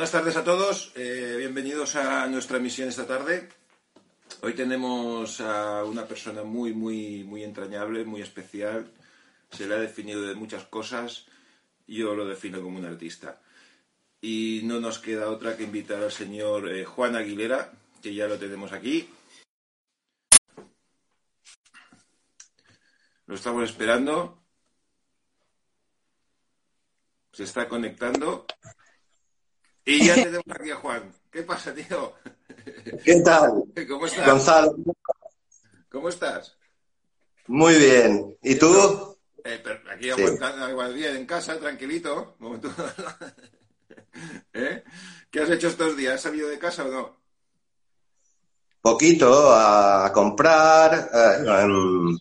Buenas tardes a todos, eh, bienvenidos a nuestra emisión esta tarde. Hoy tenemos a una persona muy, muy, muy entrañable, muy especial. Se le ha definido de muchas cosas. Yo lo defino como un artista. Y no nos queda otra que invitar al señor eh, Juan Aguilera, que ya lo tenemos aquí. Lo estamos esperando. Se está conectando. Y ya tenemos aquí a Juan. ¿Qué pasa, tío? ¿Qué tal? ¿Cómo estás? Gonzalo. ¿Cómo estás? Muy bien. ¿Y tú? Eh, aquí Sí. aguantando, aguantando bien en casa, tranquilito. ¿Eh? ¿Qué has hecho estos días? ¿Has salido de casa o no? Poquito a comprar, eh,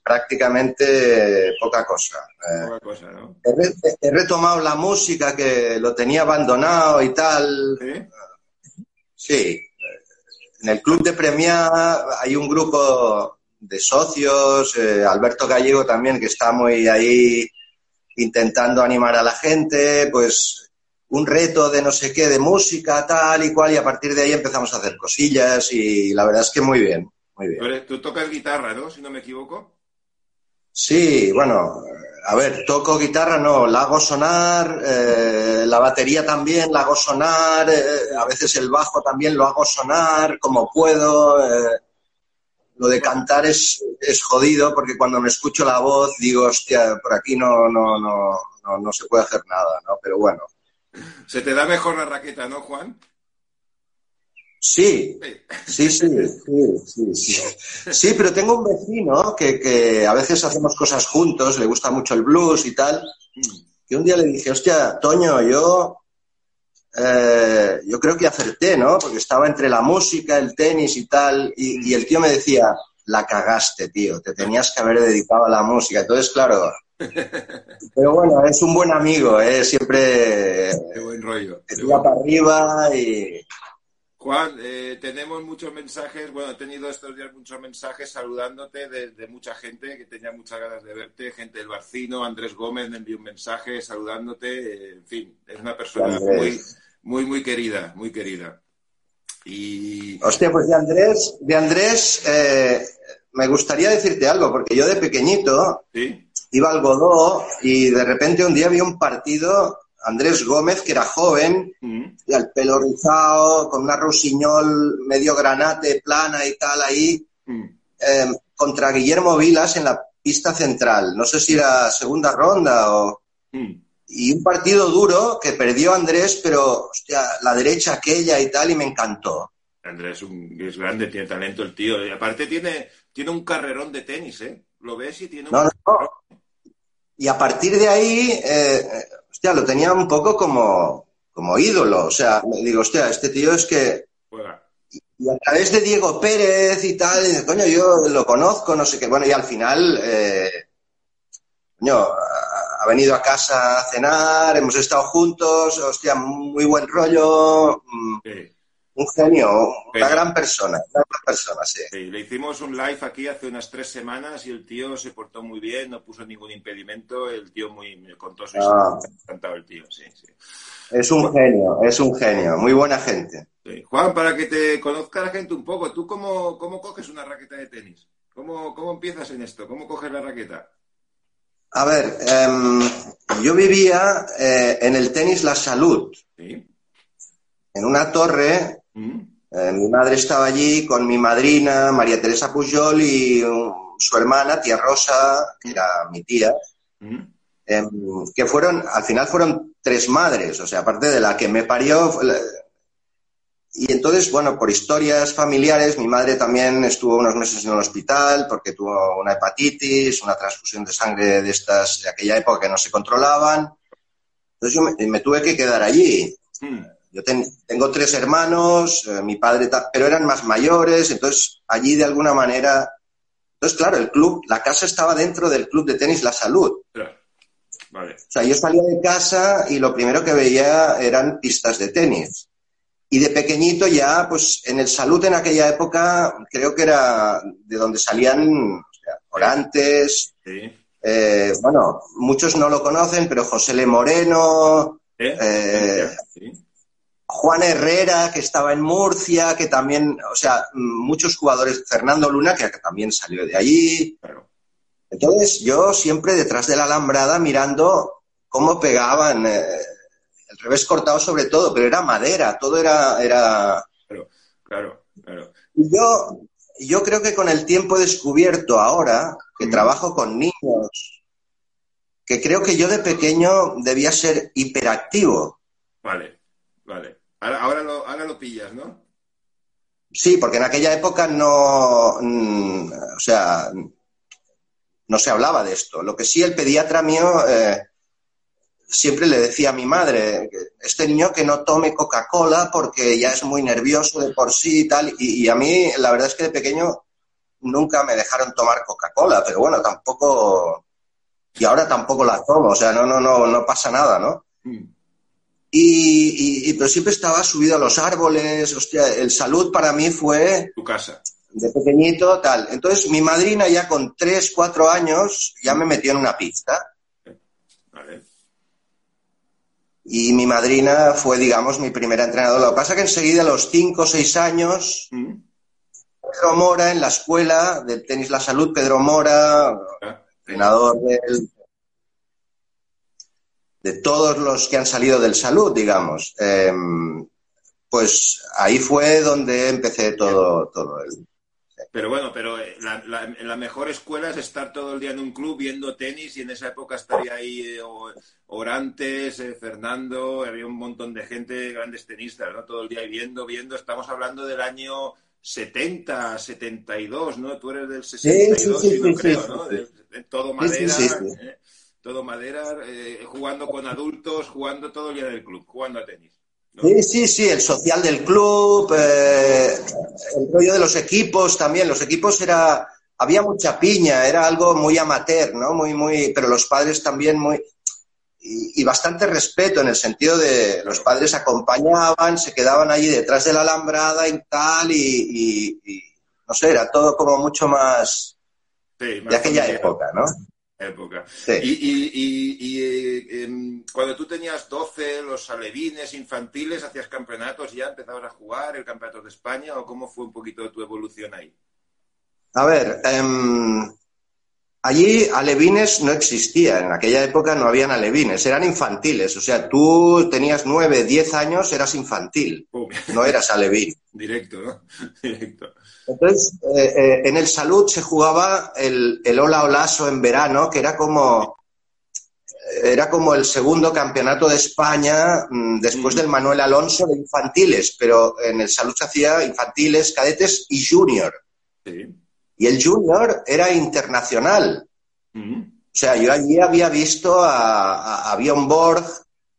prácticamente poca cosa. Eh, Poca cosa, ¿no? he, re- he retomado la música que lo tenía abandonado y tal. ¿Sí? Sí. En el club de Premia hay un grupo de socios, eh, Alberto Gallego también, que está muy ahí intentando animar a la gente, pues un reto de no sé qué, de música, tal y cual, y a partir de ahí empezamos a hacer cosillas y la verdad es que muy bien, muy bien. tú tocas guitarra, ¿no? Si no me equivoco. Sí, bueno, a ver, toco guitarra, no, la hago sonar, eh, la batería también la hago sonar, eh, a veces el bajo también lo hago sonar como puedo. eh, lo de cantar es, es jodido porque cuando me escucho la voz digo, hostia, por aquí no, no, no, no, no se puede hacer nada, ¿no? Pero bueno, Se te da mejor la raqueta, ¿no, Juan? sí, Sí. Sí, sí, sí, sí, pero tengo un vecino que, que a veces hacemos cosas juntos, le gusta mucho el blues y tal, que un día le dije, hostia, Toño, yo, eh, yo creo que acerté, ¿no? Porque estaba entre la música, el tenis y tal, y, y el tío me decía, la cagaste, tío, te tenías que haber dedicado a la música. Entonces, claro, pero bueno, es un buen amigo, ¿eh? Siempre Qué buen rollo. te tira para arriba y... Juan, eh, tenemos muchos mensajes, bueno, he tenido estos días muchos mensajes saludándote de, de mucha gente que tenía muchas ganas de verte, gente del Barcino, Andrés Gómez me envió un mensaje saludándote, eh, en fin, es una persona Andrés. muy, muy, muy querida, muy querida. Y Hostia, pues de Andrés, de Andrés, eh, me gustaría decirte algo, porque yo de pequeñito sí, iba al Godó y de repente un día vi un partido, Andrés Gómez, que era joven, Mm, y al pelo rizado, con una rosiñol medio granate, plana y tal ahí, mm. eh, contra Guillermo Vilas en la pista central. No sé si era segunda ronda o... Mm. Y un partido duro que perdió Andrés, pero, hostia, la derecha aquella y tal, y me encantó. Andrés es, un- es grande, tiene talento el tío, y aparte tiene, tiene un carrerón de tenis, ¿eh? Lo ves y tiene un No, no, no. Y a partir de ahí, eh, hostia, lo tenía un poco como, como ídolo. O sea, me digo, hostia, este tío es que. Y a través de Diego Pérez y tal, y coño, yo lo conozco, no sé qué. Bueno, y al final, eh, coño, ha ha venido a casa a cenar, hemos estado juntos, hostia, muy buen rollo, mm, Sí. Un genio, una gran persona, una gran persona, sí. Sí, le hicimos un live aquí hace unas tres semanas y el tío se portó muy bien, no puso ningún impedimento, el tío muy me contó su Ah. historia, el tío, sí, sí. Es un genio, es un genio, muy buena gente. Sí. Juan, para que te conozca la gente un poco, ¿tú cómo, cómo coges una raqueta de tenis? ¿Cómo, ¿Cómo empiezas en esto? ¿Cómo coges la raqueta? A ver, em, yo vivía eh, en el tenis La Salud, ¿Sí? en una torre. Eh, mi madre estaba allí con mi madrina, María Teresa Pujol, y um, su hermana, tía Rosa, que era mi tía, ¿Mm? em, que fueron, al final fueron tres madres, o sea, aparte de la que me parió. la- Y entonces, bueno, por historias familiares, mi madre también estuvo unos meses en el hospital porque tuvo una hepatitis, una transfusión de sangre de estas de aquella época que no se controlaban. Entonces yo me, me tuve que quedar allí. ¿Mm? Yo ten- tengo tres hermanos, eh, mi padre, pero eran más mayores, entonces allí de alguna manera. Entonces, claro, el club, la casa estaba dentro del club de tenis La Salud. Ostras. Vale. O sea, yo salía de casa y lo primero que veía eran pistas de tenis. Y de pequeñito ya, pues en el Salud en aquella época, creo que era de donde salían o sea, Orantes, Sí. eh, bueno, muchos no lo conocen, pero José Le Moreno, ¿Eh? Eh, Sí. Juan Herrera, que estaba en Murcia, que también, o sea, muchos jugadores, Fernando Luna, que también salió de allí. Entonces, yo siempre detrás de la alambrada mirando cómo pegaban, eh, el revés cortado sobre todo, pero era madera, todo era... era... Claro, claro, claro. Y yo, yo creo que con el tiempo he descubierto ahora, que trabajo con niños, que creo que yo de pequeño debía ser hiperactivo. Vale, vale. Ahora, lo, ahora lo pillas, ¿no? Sí, porque en aquella época no, mm, o sea, no se hablaba de esto. Lo que sí el pediatra mío eh, siempre le decía a mi madre, este niño que no tome Coca-Cola porque ya es muy nervioso de por sí y tal. Y, a mí, la verdad es que de pequeño nunca me dejaron tomar Coca-Cola, pero bueno, tampoco, y ahora tampoco la tomo, o sea, no, no, no, no pasa nada, ¿no? Mm. Y, pero siempre estaba subido a los árboles, hostia, el salud para mí fue... Tu casa. De pequeñito, tal. Entonces mi madrina ya con tres, cuatro años ya me metió en una pista. Vale. Y mi madrina fue, digamos, mi primera entrenadora. Lo que pasa es que enseguida, a los cinco o seis años, mm. Pedro Mora en la escuela de tenis La Salud, Pedro Mora, ah. entrenador del de todos los que han salido del salud, digamos. Em, pues ahí fue donde empecé todo, todo el... Pero bueno, pero eh, la, mejor escuela es estar todo el día en un club viendo tenis y en esa época estaría ahí eh, Orantes, eh, Fernando, había un montón de gente, grandes tenistas, ¿no? Todo el día viendo, viendo. Estamos hablando del año 70, 72, ¿no? Tú eres del 62, sí, no creo, ¿no? De, todo madera todo madera, eh, jugando con adultos, jugando todo el día del club, jugando a tenis. Sí, sí, sí, el social del club, eh, el rollo de los equipos también. Los equipos era, había mucha piña, era algo muy amateur, ¿no? Muy, muy, pero los padres también muy, y, bastante respeto en el sentido de los padres acompañaban, se quedaban allí detrás de la alambrada y tal, y, no sé, era todo como mucho más, de aquella época, ¿no? Época. Y, eh, em, cuando tú tenías 12, los alevines infantiles, hacías campeonatos ya, empezabas a jugar el campeonato de España, o cómo fue un poquito tu evolución ahí? A ver, em, allí alevines no existían, en aquella época no habían alevines, eran infantiles, o sea, tú tenías 9, 10 años, eras infantil, no eras alevín. Directo, ¿no? Directo. Entonces, eh, eh, en el Salud se jugaba el, el Ola Olaso en verano, que era como, era como el segundo campeonato de España mm, después del Manuel Alonso de infantiles, pero en el Salud se hacía infantiles, cadetes y junior. Y el junior era internacional. O sea, yo allí había visto a, a, Bjorn Borg,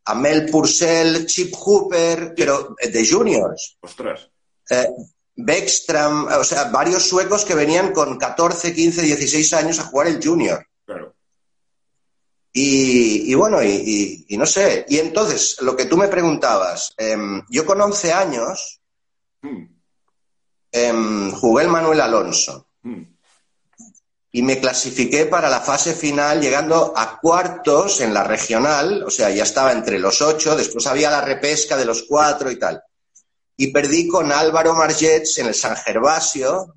a Mel Purcell, Chip Hooper, pero de juniors. Ostras. Eh, Beckstram, o sea, varios suecos que venían con 14, 15, 16 años a jugar el junior. Claro. Y, bueno, y, no sé. Y entonces, lo que tú me preguntabas, em, yo con 11 años hmm. em, jugué el Manuel Alonso. Hmm. Y me clasifiqué para la fase final llegando a cuartos en la regional, o sea, ya estaba entre los ocho, después había la repesca de los cuatro y tal y perdí con Álvaro Margets en el San Gervasio.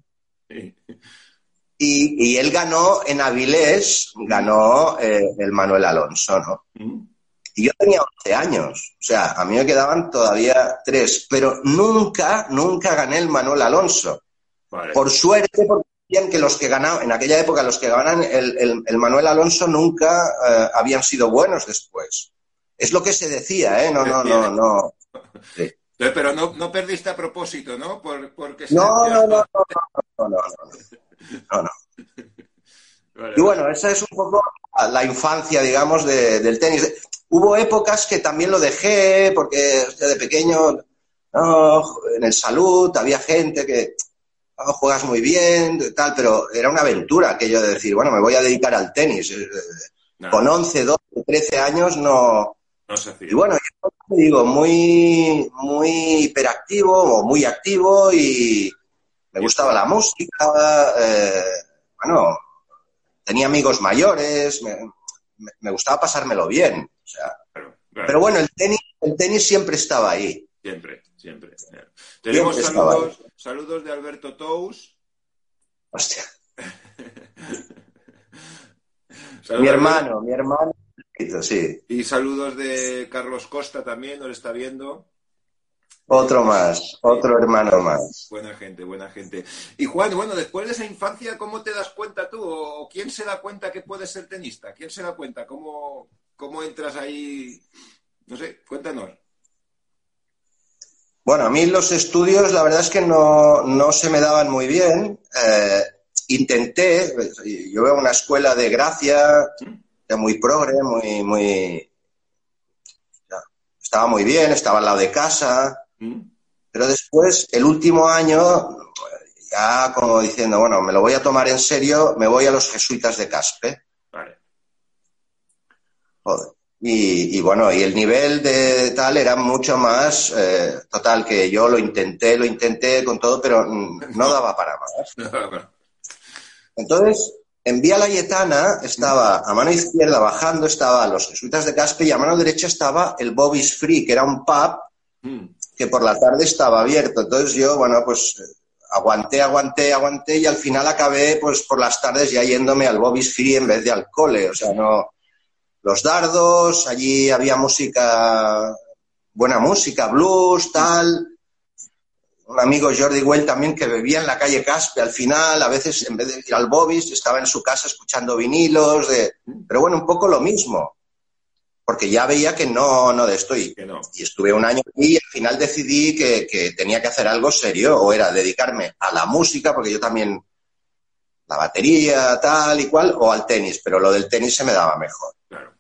Y, él ganó en Avilés, ganó eh, el Manuel Alonso, ¿no? Mm. Y yo tenía 11 años, o sea, a mí me quedaban todavía tres, pero nunca, nunca gané el Manuel Alonso. Por suerte, porque decían que los que ganaban, en aquella época, los que ganaban el, Manuel Alonso nunca eh, habían sido buenos después. Es lo que se decía, ¿eh? No, no, no, no. Pero no, no perdiste a propósito, ¿no? porque no, no, no, no, no, no, no, Y bueno, esa es un poco la infancia, digamos, del tenis. Hubo épocas que también lo dejé porque de pequeño, en el salud había gente que juegas muy bien, tal, pero era una aventura aquello de decir, bueno, me voy a dedicar al tenis. Con 11, 12, 13 años no, y bueno, yo digo, muy, muy hiperactivo o muy activo y me gustaba la música, eh, bueno, tenía amigos mayores, me, gustaba pasármelo bien. Pero bueno, el tenis, el tenis siempre estaba ahí. Siempre, siempre. Tenemos saludos, saludos de Alberto Tous. Hostia. mi hermano, mi hermano. Sí. Y saludos de Carlos Costa también, nos está viendo. Otro más, otro hermano más. Buena gente, buena gente. Y Juan, bueno, después de esa infancia, ¿cómo te das cuenta tú? ¿O quién se da cuenta que puedes ser tenista? ¿Quién se da cuenta? ¿Cómo, cómo entras ahí? No sé, cuéntanos. Bueno, a mí los estudios la verdad es que no, se me daban muy bien. Eh, intenté, yo veo una escuela de gracia, muy progre, muy, muy... Estaba muy bien, estaba al lado de casa, mm. pero después, el último año, ya como diciendo, bueno, me lo voy a tomar en serio, me voy a los jesuitas de Caspe. Vale. Joder. Y, bueno, y el nivel de tal era mucho más eh, total, que yo lo intenté, lo intenté con todo, pero no daba para más. Entonces, en Vía Layetana estaba a mano izquierda bajando, estaba los jesuitas de Caspe y a mano derecha estaba el Bobby's Free, que era un pub mm. que por la tarde estaba abierto. Entonces yo, bueno, pues aguanté, aguanté, aguanté y al final acabé pues por las tardes ya yéndome al Bobby's Free en vez de al cole. O sea, no. Los dardos, allí había música, buena música, blues, tal un amigo Jordi Well también que bebía en la calle Caspe al final, a veces en vez de ir al Bobis estaba en su casa escuchando vinilos, de... pero bueno, un poco lo mismo, porque ya veía que no, no de esto y, y estuve un año y al final decidí que, que, tenía que hacer algo serio o era dedicarme a la música, porque yo también la batería, tal y cual, o al tenis, pero lo del tenis se me daba mejor. Claro.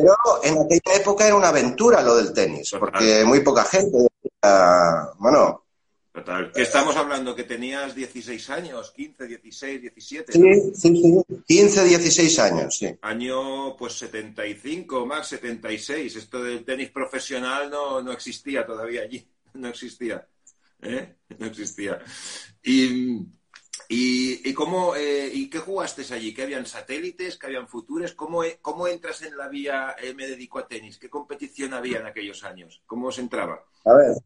Pero en aquella época era una aventura lo del tenis, porque muy poca gente Ah, bueno. Total. ¿Qué estamos hablando? ¿Que tenías 16 años? ¿15, 16, 17? Sí, sí, sí. 15, 16 años, sí. Año, pues 75, más 76. Esto del tenis profesional no, no existía todavía allí. No existía. ¿Eh? No existía. Y, y, cómo, eh, ¿Y qué jugaste allí? ¿Qué habían satélites? ¿Qué habían futuros? ¿Cómo, ¿Cómo entras en la vía eh, me dedico a tenis? ¿Qué competición había en aquellos años? ¿Cómo se entraba? A ver,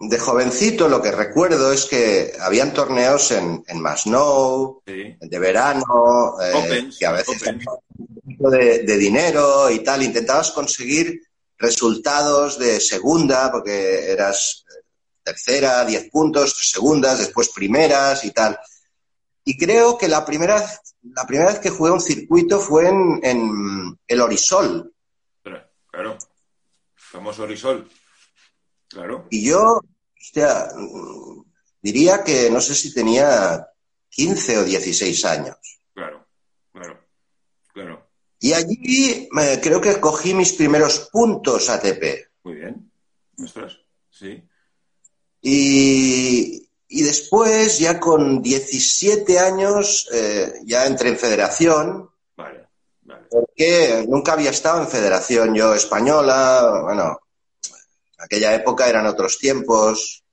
de jovencito lo que recuerdo es que habían torneos en, en Masnou, de verano, eh, que a veces de, de dinero y tal. Intentabas conseguir resultados de segunda, porque eras tercera, diez puntos, segundas, después primeras y tal. Y creo que la primera, la primera vez que jugué un circuito fue en, en el Orisol. Claro, famoso Orisol. Claro. Y yo, hostia, diría que no sé si tenía 15 o 16 años. Claro, claro, claro. Y allí creo que cogí mis primeros puntos ATP. Muy bien. Ostras, sí. Y, después, ya con 17 años, eh, ya entré en federación. Vale, vale. Porque nunca había estado en federación yo española. Bueno, aquella época eran otros tiempos.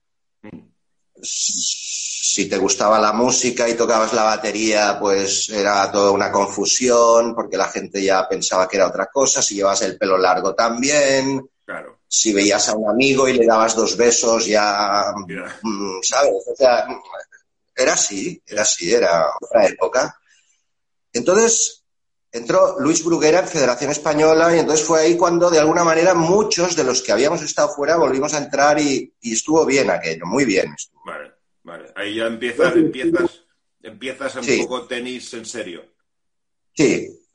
Si te gustaba la música y tocabas la batería, pues era toda una confusión, porque la gente ya pensaba que era otra cosa. Si llevas el pelo largo también. Claro. Si veías a un amigo y le dabas dos besos, ya. Mm, ¿Sabes? O sea, era así, era así, era otra época. Entonces, entró Luis Bruguera en Federación Española y entonces fue ahí cuando de alguna manera muchos de los que habíamos estado fuera volvimos a entrar y, estuvo bien aquello, muy bien. Vale, vale. Ahí ya empiezas, empiezas, empiezas un poco tenis en serio. Sí.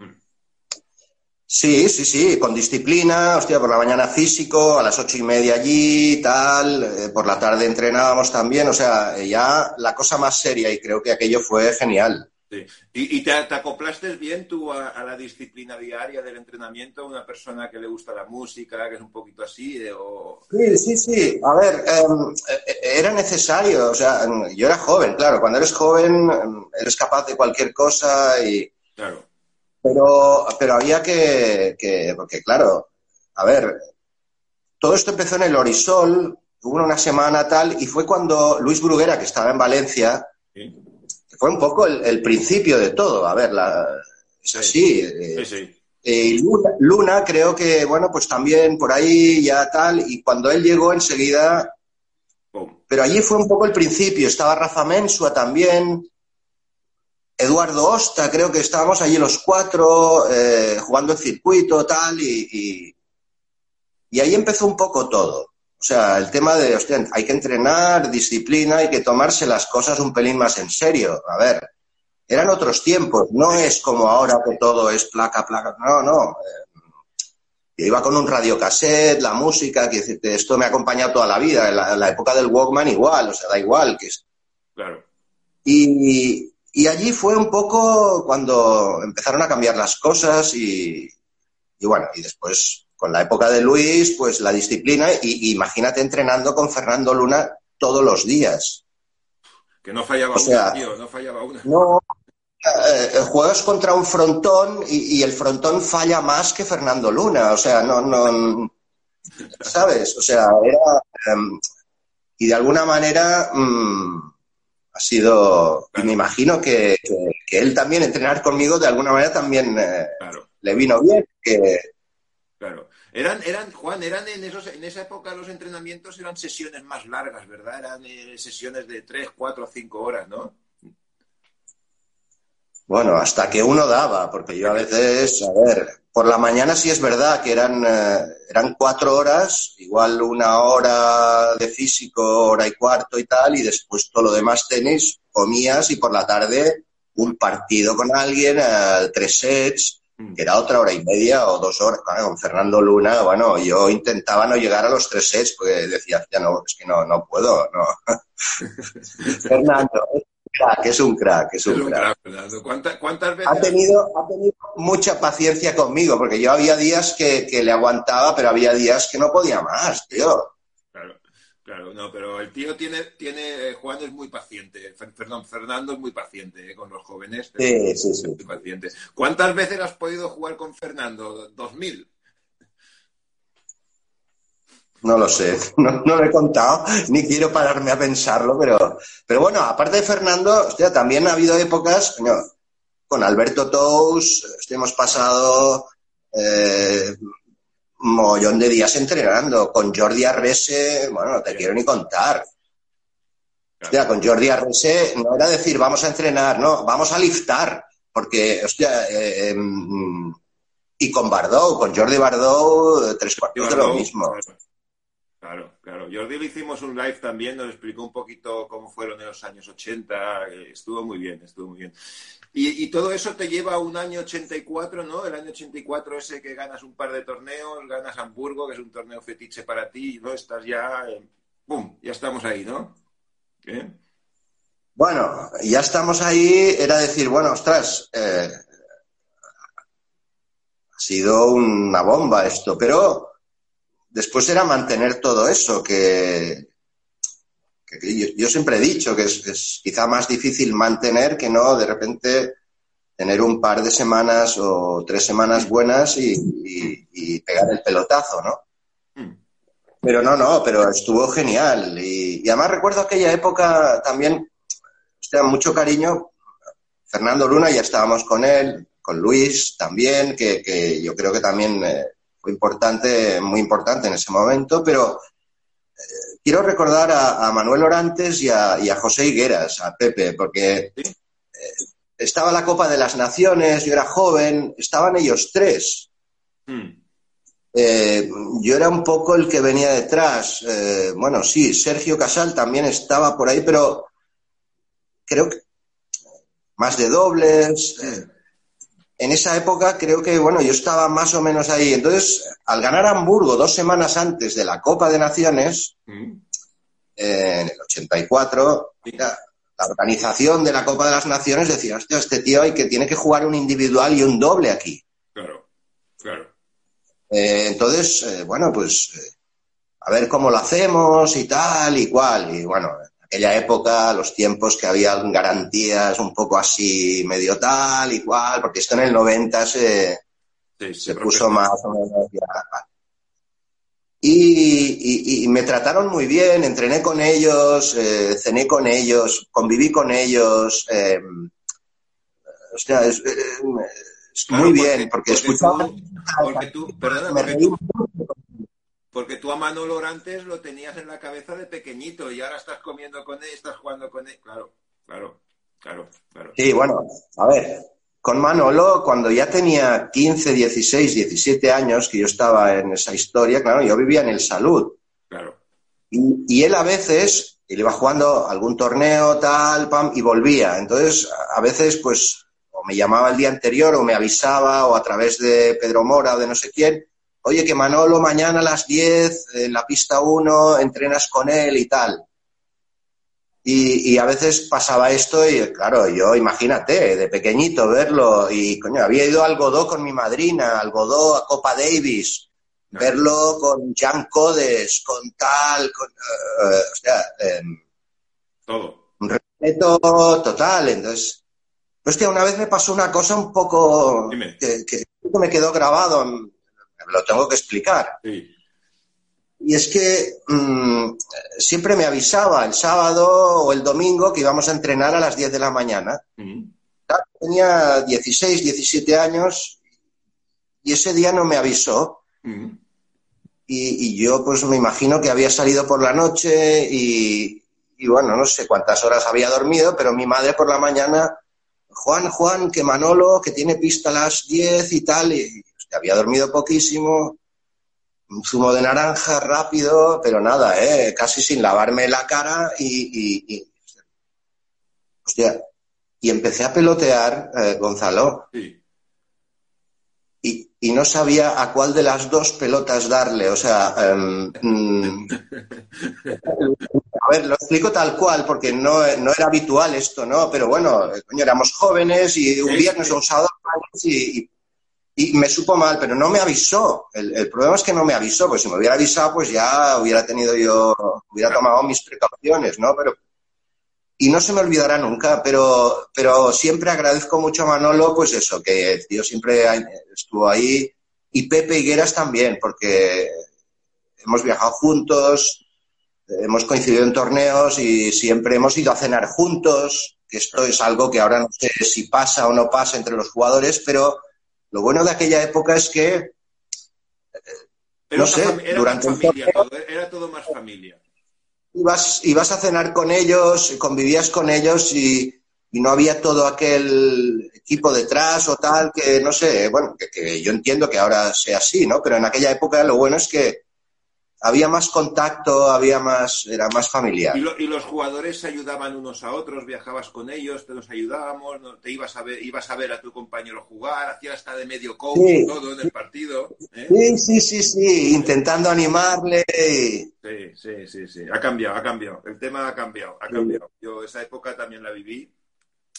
Sí, sí, sí, con disciplina, hostia, por la mañana físico, a las ocho y media allí, tal, eh, por la tarde entrenábamos también, o sea, ya la cosa más seria y creo que aquello fue genial. ¿Y, te, acoplaste bien tú a, la disciplina diaria del entrenamiento? ¿Una persona que le gusta la música, que es un poquito así? Sí, sí, sí. A ver, em, e, e, era necesario. O sea, yo era joven, claro. Cuando eres joven, em, eres capaz de cualquier cosa y... Claro. Pero, pero había que, Porque, claro, a ver, todo esto empezó en el Orisol, hubo una semana tal, y fue cuando Luis Bruguera, que estaba en Valencia, fue un poco el, principio de todo. A ver, la, es así. Eh, Eh, Luna, Luna, creo que, bueno, pues también por ahí ya tal, y cuando él llegó enseguida, pero allí fue un poco el principio, estaba Rafa Mensua también, Eduardo Osta, creo que estábamos allí los cuatro, eh, jugando el circuito, tal, y, y, ahí empezó un poco todo. O sea, el tema de, hostia, hay que entrenar, disciplina, hay que tomarse las cosas un pelín más en serio. A ver, eran otros tiempos, no es como ahora que todo es placa, placa, no, no. Yo iba con un radiocassette, la música, que esto me ha acompañado toda la vida, en la, época del Walkman igual, o sea, da igual que es. Claro. Y, y allí fue un poco cuando empezaron a cambiar las cosas y, bueno, y después con la época de Luis, pues la disciplina y, imagínate entrenando con Fernando Luna todos los días. Que no fallaba una, tío, no fallaba una. No, eh, juegas contra un frontón y, el frontón falla más que Fernando Luna, o sea, no, no, ¿sabes? O sea, era... Em, y de alguna manera... Mm, sido, me imagino que, él también entrenar conmigo de alguna manera también eh, le vino bien. Que... Claro. Eran, eran, Juan, eran en, esos, en esa época los entrenamientos eran sesiones más largas, ¿verdad? Eran eh, sesiones de 3, 4, 5 horas, ¿no? Bueno, hasta que uno daba, porque yo a veces, a ver, por la mañana sí es verdad que eran, eh, eran cuatro horas, igual una hora de físico, hora y cuarto y tal, y después todo lo demás tenis, comías y por la tarde un partido con alguien, eh, tres sets, mm. que era otra hora y media o dos horas. con Fernando Luna, bueno, yo intentaba no llegar a los tres sets porque decía, ya no, es que no, no puedo, no. Fernando, crack, es un crack, es un, crack. ¿Cuántas, veces? Ha tenido, ha tenido mucha paciencia conmigo, porque yo había días que, le aguantaba, pero había días que no podía más, tío. Claro, claro, no, pero el tío tiene, tiene, eh, Juan es muy paciente, perdón, Fernando es muy paciente eh, con los jóvenes. Sí, sí, sí. Muy paciente. ¿Cuántas veces has podido jugar con Fernando? ¿Dos mil? No lo sé, no, lo he contado, ni quiero pararme a pensarlo, pero, pero bueno, aparte de Fernando, hostia, también ha habido épocas, con Alberto Tous, hemos pasado eh, un mollón de días entrenando, con Jordi Arrese, bueno, no te quiero ni contar. Hostia, con Jordi Arrese no era decir vamos a entrenar, no, vamos a liftar, porque, hostia, eh, em, y con Bardou, con Jordi Bardou, tres cuartos de lo mismo. Claro, claro. Jordi le hicimos un live también, nos explicó un poquito cómo fueron en los años 80, eh, estuvo muy bien, estuvo muy bien. Y, todo eso te lleva a un año 84, ¿no? El año 84 ese que ganas un par de torneos, ganas Hamburgo, que es un torneo fetiche para ti, ¿no? Estás ya, ¡pum! Ya estamos ahí, ¿no? Bueno, ya estamos ahí, era decir, bueno, ostras, eh, ha sido una bomba esto, pero después era mantener todo eso, que, yo, siempre he dicho que es, quizá más difícil mantener que no de repente tener un par de semanas o tres semanas buenas y, pegar el pelotazo, ¿no? Hmm. Pero no, no, pero estuvo genial. Y, además recuerdo aquella época también, hostia, mucho cariño. Fernando Luna, ya estábamos con él, con Luis también, que, yo creo que también eh, importante, muy importante en ese momento, pero eh, quiero recordar a, Manuel Orantes y a, José Higueras, a Pepe, porque eh, estaba la Copa de las Naciones, yo era joven, estaban ellos tres. Hmm. Eh, yo era un poco el que venía detrás. bueno, sí, Sergio Casal también estaba por ahí, pero creo que más de dobles en esa época creo que, bueno, yo estaba más o menos ahí. Entonces, al ganar Hamburgo dos semanas antes de la Copa de Naciones, mm. en el 84, la organización de la Copa de las Naciones decía, hostia, este tío hay que tiene que jugar un individual y un doble aquí. Claro, claro. Eh, entonces, eh, bueno, pues eh, a ver cómo lo hacemos y tal y cual. Y bueno, aquella época, los tiempos que había garantías un poco así, medio tal y cual, porque esto en el 90 se, se, puso más o menos ya. Y, me trataron muy bien, entrené con ellos, eh, cené con ellos, conviví con ellos. Eh, hostia, eh, muy bien, porque, escuchaba... porque tú, perdona, porque tú, porque tú a Manolo Orantes lo tenías en la cabeza de pequeñito y ahora estás comiendo con él, estás jugando con él. Claro, claro, claro, claro. Sí, bueno, a ver, con Manolo, cuando ya tenía 15, 16, 17 años, que yo estaba en esa historia, claro, yo vivía en el Salud. Claro. Y, y él a veces, él iba jugando algún torneo, tal, pam, y volvía. Entonces, a veces, pues, o me llamaba el día anterior, o me avisaba, o a través de Pedro Mora o de no sé quién, oye, que Manolo mañana a las 10 en la pista 1 entrenas con él y tal. Y, y, a veces pasaba esto y, claro, yo, imagínate, de pequeñito verlo y, coño, había ido al Godó con mi madrina, al Godó a Copa Davis, no. verlo con Jan Codes, con tal, con, uh, o sea, eh, todo. Un respeto total. Entonces, hostia, una vez me pasó una cosa un poco que, que, me quedó grabado, lo tengo que explicar. Sí. Y es que mmm, siempre me avisaba el sábado o el domingo que íbamos a entrenar a las 10 de la mañana. Uh -huh. Tenía 16, 17 años y ese día no me avisó. Uh -huh. y, y, yo pues me imagino que había salido por la noche y, y, bueno, no sé cuántas horas había dormido, pero mi madre por la mañana, Juan, Juan, que Manolo, que tiene pista a las 10 y tal, y había dormido poquísimo un zumo de naranja rápido, pero nada, ¿eh? casi sin lavarme la cara y, y, y hostia, y empecé a pelotear, eh, Gonzalo, sí. y, y, no sabía a cuál de las dos pelotas darle, o sea, um, a ver, lo explico tal cual, porque no, no era habitual esto, ¿no? Pero bueno, coño, éramos jóvenes y un viernes o un sábado y, y y me supo mal, pero no me avisó. El, el, problema es que no me avisó, pues si me hubiera avisado, pues ya hubiera tenido yo, hubiera tomado mis precauciones, ¿no? Pero, y no se me olvidará nunca, pero, pero siempre agradezco mucho a Manolo, pues eso, que el tío siempre estuvo ahí, y Pepe Higueras también, porque hemos viajado juntos, hemos coincidido en torneos y siempre hemos ido a cenar juntos, esto es algo que ahora no sé si pasa o no pasa entre los jugadores, pero lo bueno de aquella época es que, Pero no sé, era durante familia, un todo, era todo más familia. Ibas, ibas a cenar con ellos, convivías con ellos y, y, no había todo aquel equipo detrás o tal, que no sé, bueno, que, que, yo entiendo que ahora sea así, ¿no? Pero en aquella época lo bueno es que había más contacto, había más, era más familiar. ¿Y, lo, y, los jugadores se ayudaban unos a otros, viajabas con ellos, te los ayudábamos, ¿no? te ibas a ver, ibas a ver a tu compañero jugar, hacías hasta de medio coach sí. todo en el partido. ¿eh? Sí, sí, sí, sí, intentando animarle. Sí, sí, sí, sí, ha cambiado, ha cambiado, el tema ha cambiado, ha cambiado. Yo esa época también la viví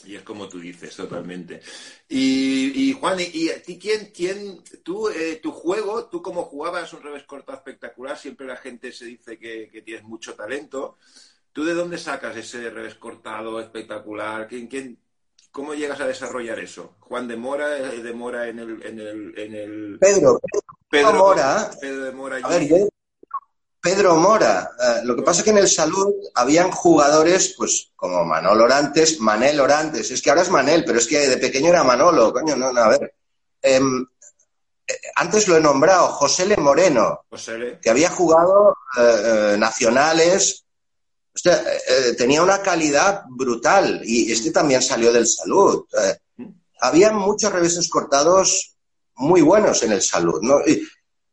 y es como tú dices, totalmente. Y, y Juan, ¿y, y quién, quién, tú, eh, tu juego, tú como jugabas un revés cortado espectacular, siempre la gente se dice que, que, tienes mucho talento. ¿Tú de dónde sacas ese revés cortado espectacular? ¿Quién, quién, ¿Cómo llegas a desarrollar eso? ¿Juan de Mora, de Mora en el... En el, en el... Pedro, Pedro, Pedro Mora. Pedro de Mora. A ver, yo, Pedro Mora. Uh, lo que pasa es que en el Salud habían jugadores, pues, como Manol Orantes, Manel Orantes. Es que ahora es Manel, pero es que de pequeño era Manolo, coño, no, no a ver. Eh, antes lo he nombrado, José Le Moreno, José Le. que había jugado eh, nacionales. O sea, tenía una calidad brutal y este también salió del Salud. había muchos reveses cortados muy buenos en el Salud, ¿no? Y,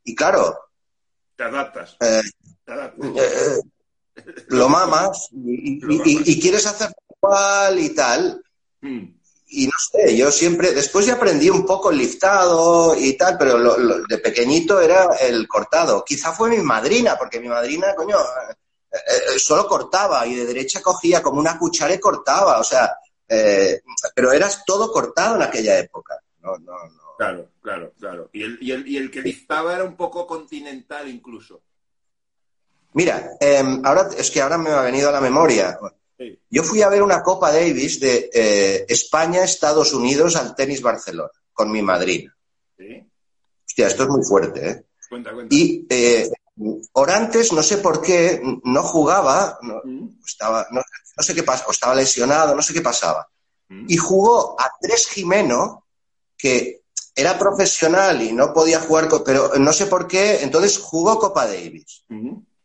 y claro, te adaptas. Eh, te adaptas. Eh, lo mamas y, y, y, y, quieres hacer igual y tal. Mm. Y no sé, yo siempre, después ya aprendí un poco el liftado y tal, pero lo, lo, de pequeñito era el cortado. Quizá fue mi madrina, porque mi madrina, coño, eh, solo cortaba y de derecha cogía como una cuchara y cortaba, o sea, pero eras todo cortado en aquella época. No, no, no. Claro, claro, claro. Y el, y el, y el que dictaba era un poco continental incluso. Mira, eh, ahora es que ahora me ha venido a la memoria. Sí. Yo fui a ver una Copa Davis de eh, España-Estados Unidos al tenis Barcelona con mi madrina. ¿Sí? Hostia, esto es muy fuerte, ¿eh? Cuenta, cuenta. Y eh, Orantes, no sé por qué, no jugaba, no, Mm. estaba, no, no sé qué pasaba, o estaba lesionado, no sé qué pasaba. Mm. Y jugó a Tres Jimeno, que era profesional y no podía jugar, pero no sé por qué, entonces jugó Copa Davis.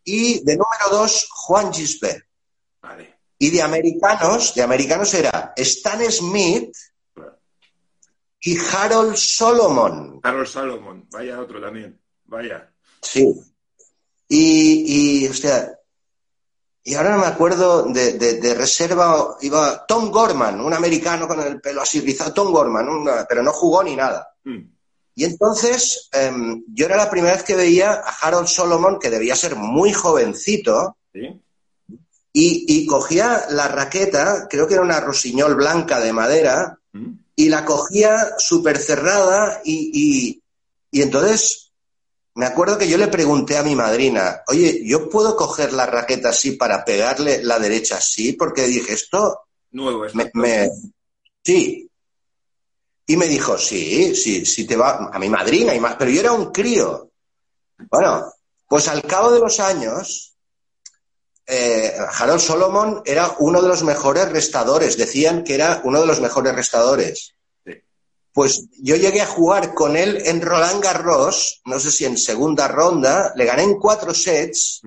Y de número dos, Juan Gisbert. Y de americanos, de americanos era Stan Smith y Harold Solomon. Harold Solomon, vaya otro también, vaya. Sí. Y, y y ahora me acuerdo de, reserva, iba Tom Gorman, un americano con el pelo así rizado, Tom Gorman, pero no jugó ni nada. Mm. Y entonces em, yo era la primera vez que veía a Harold Solomon, que debía ser muy jovencito, y, cogía la raqueta, creo que era una rosiñol blanca de madera, mm. y la cogía súper cerrada y, y entonces me acuerdo que yo le pregunté a mi madrina, oye, ¿yo puedo coger la raqueta así para pegarle la derecha así? Porque dije, esto... Nuevo, es me, Sí. Y me dijo, sí, sí, sí te va... A mi madrina y más, pero yo era un crío. Bueno, pues al cabo de los años, eh, Harold Solomon era uno de los mejores restadores. Decían que era uno de los mejores restadores. Pues yo llegué a jugar con él en Roland Garros, no sé si en segunda ronda, le gané en cuatro sets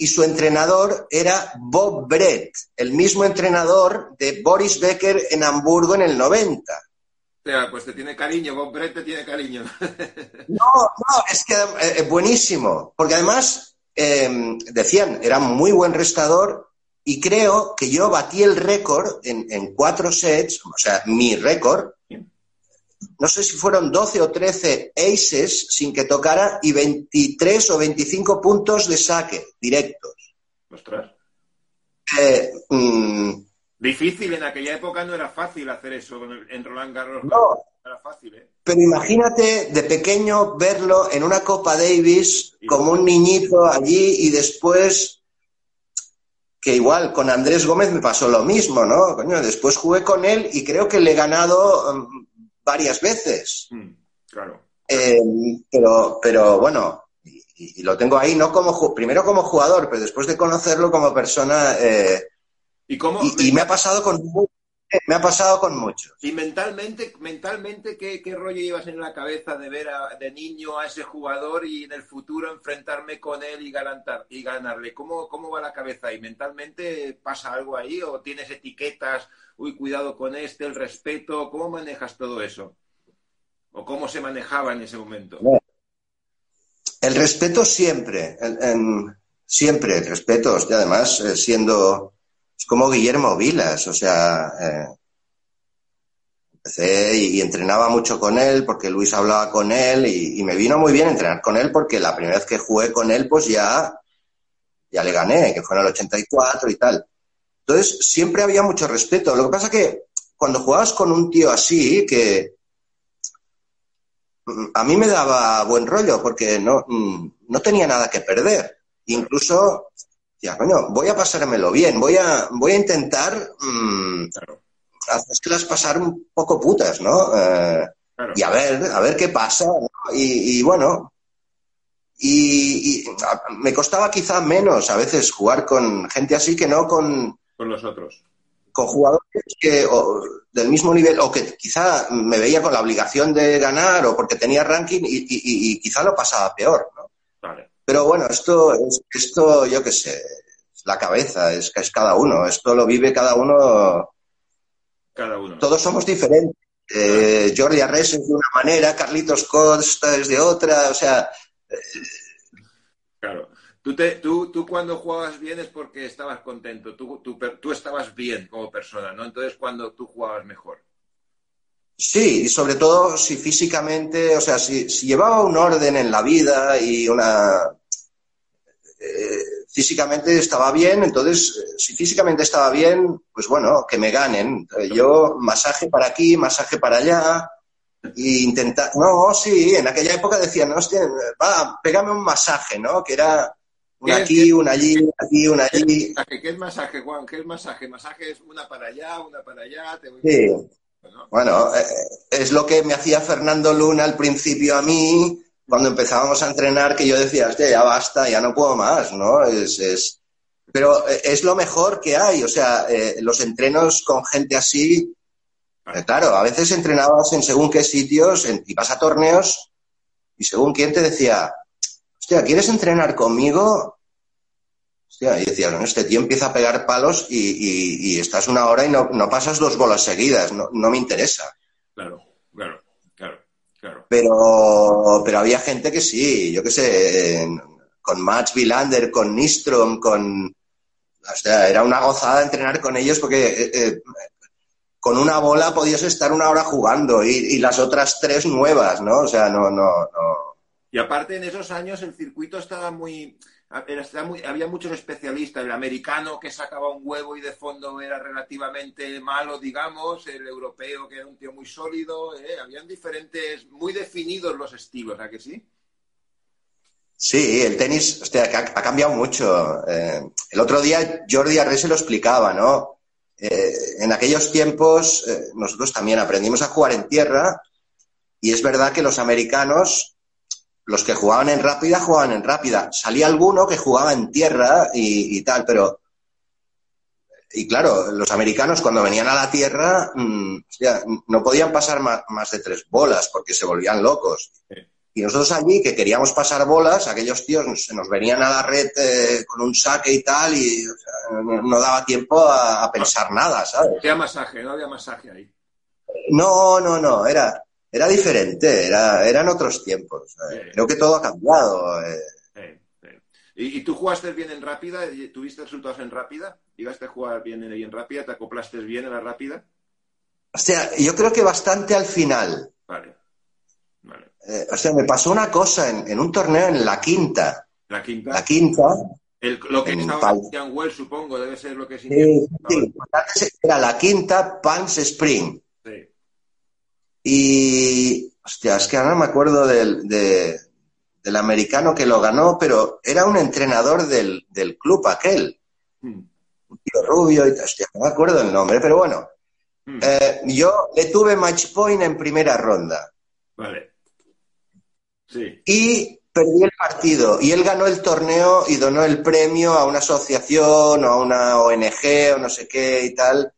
y su entrenador era Bob Brett, el mismo entrenador de Boris Becker en Hamburgo en el 90. Sea, pues te tiene cariño, Bob Brett te tiene cariño. no, no, es que es eh, buenísimo, porque además em, decían, era muy buen restador y creo que yo batí el récord en, en cuatro sets, o sea, mi récord, no sé si fueron 12 o 13 aces sin que tocara y 23 o 25 puntos de saque directos. Ostras. Eh, mm, Difícil, en aquella época no era fácil hacer eso en Roland Garros. No, era fácil, ¿eh? Pero imagínate de pequeño verlo en una Copa Davis como un niñito allí y después que igual con Andrés Gómez me pasó lo mismo, ¿no? Coño, después jugué con él y creo que le he ganado mm, varias veces. Mm, claro. Eh, pero, pero bueno, y, lo tengo ahí no como primero como jugador, pero después de conocerlo como persona. Eh, ¿Y, cómo, y, me ha pasado con me ha pasado con muchos. ¿Y mentalmente, mentalmente ¿qué, rollo llevas en la cabeza de ver de niño a ese jugador y en el futuro enfrentarme con él y, y ganarle? ¿Cómo, ¿Cómo va la cabeza? ¿Y mentalmente pasa algo ahí o tienes etiquetas uy, cuidado con este, el respeto, ¿cómo manejas todo eso? ¿O cómo se manejaba en ese momento? El respeto siempre, siempre el respeto, y además eh, siendo, es como Guillermo Vilas, o sea, eh, empecé y, entrenaba mucho con él porque Luis hablaba con él y, me vino muy bien entrenar con él porque la primera vez que jugué con él pues ya, ya le gané, que fue en el 84 y tal. Entonces, siempre había mucho respeto. Lo que pasa que cuando jugabas con un tío así, que mm, a mí me daba buen rollo porque no, mm, no tenía nada que perder. Incluso, ya, coño, voy a pasármelo bien, voy a, voy a intentar mmm, hacerlas pasar un poco putas, ¿no? Eh, y a ver, a ver qué pasa. Y, bueno, y, me costaba quizá menos a veces jugar con gente así que no con, con los otros. Con jugadores que del mismo nivel o que quizá me veía con la obligación de ganar o porque tenía ranking y, quizá lo pasaba peor, ¿no? Pero bueno, esto, esto yo qué sé, la cabeza, es, es cada uno, esto lo vive cada uno. Cada uno. Todos somos diferentes. Eh, Jordi Arres es de una manera, Carlitos Costa es de otra, o sea. Eh, claro. Tú, te, tú, tú cuando jugabas bien es porque estabas contento, tú, tú, tú estabas bien como persona, ¿no? Entonces cuando tú jugabas mejor. Sí, y sobre todo si físicamente, o sea, si, llevaba un orden en la vida y una... Eh, físicamente estaba bien, entonces si físicamente estaba bien, pues bueno, que me ganen. Yo masaje para aquí, masaje para allá, e intentar... No, sí, en aquella época decían, no, hostia, va, pégame un masaje, ¿no? Que era una aquí, una allí, aquí, una allí. ¿Qué es masaje, Juan? ¿Qué es masaje? Masaje es una para allá, una para allá. Sí. Bueno, eh, es lo que me hacía Fernando Luna al principio a mí, cuando empezábamos a entrenar, que yo decía, hostia, ya basta, ya no puedo más, ¿no? Es, es... Pero eh, es lo mejor que hay, o sea, eh, los entrenos con gente así Eh, claro, a veces entrenabas en según qué sitios, en, ibas a torneos y según quién te decía, hostia, ¿quieres entrenar conmigo? Hostia, y decías, bueno, este tío empieza a pegar palos y, estás una hora y no, no pasas dos bolas seguidas, no, no me interesa. Claro, claro, claro. Pero, pero había gente que sí, yo qué sé, con Max Villander, con Nistrom, con... O sea, era una gozada entrenar con ellos porque eh, eh, con una bola podías estar una hora jugando y, las otras tres nuevas, ¿no? O sea, no, no, no. Y aparte en esos años el circuito estaba muy, había muchos especialistas, el americano que sacaba un huevo y de fondo era relativamente malo, digamos, el europeo que era un tío muy sólido, ¿eh? habían diferentes, muy definidos los estilos, ¿a que sí? Sí, el tenis, hostia, ha, cambiado mucho. Eh, el otro día Jordi Arre se lo explicaba, ¿no? Eh, en aquellos tiempos nosotros también aprendimos a jugar en tierra y es verdad que los americanos, los que jugaban en rápida, jugaban en rápida. Salía alguno que jugaba en tierra y, tal, pero... Y claro, los americanos cuando venían a la tierra mm, no podían pasar más, más, de tres bolas porque se volvían locos. Y nosotros allí, que queríamos pasar bolas, aquellos tíos se nos venían a la red eh, con un saque y tal, y no, daba tiempo a, pensar nada, ¿sabes? Había masaje, no había masaje ahí. No, no, no, era, era diferente, era, eran otros tiempos. Creo que todo ha cambiado. Eh. ¿Y, tú jugaste bien en rápida? ¿Tuviste resultados en rápida? ¿Llegaste a jugar bien en, en rápida? ¿Te acoplaste bien en la rápida? O sea, yo creo que bastante al final. Vale. Eh, o sea, me pasó una cosa en, un torneo en la quinta. La quinta. La quinta. lo que estaba en Well, supongo, debe ser lo que significa. Sí, sí, era la quinta Pans Spring. Sí. Y, hostia, es que ahora me acuerdo del, del americano que lo ganó, pero era un entrenador del, club aquel. Hmm. Un tío rubio y hostia, no me acuerdo el nombre, pero bueno. Hmm. Eh, yo le tuve match point en primera ronda. Vale. Y perdí el partido. Y él ganó el torneo y donó el premio a una asociación o a una ONG o no sé qué y tal.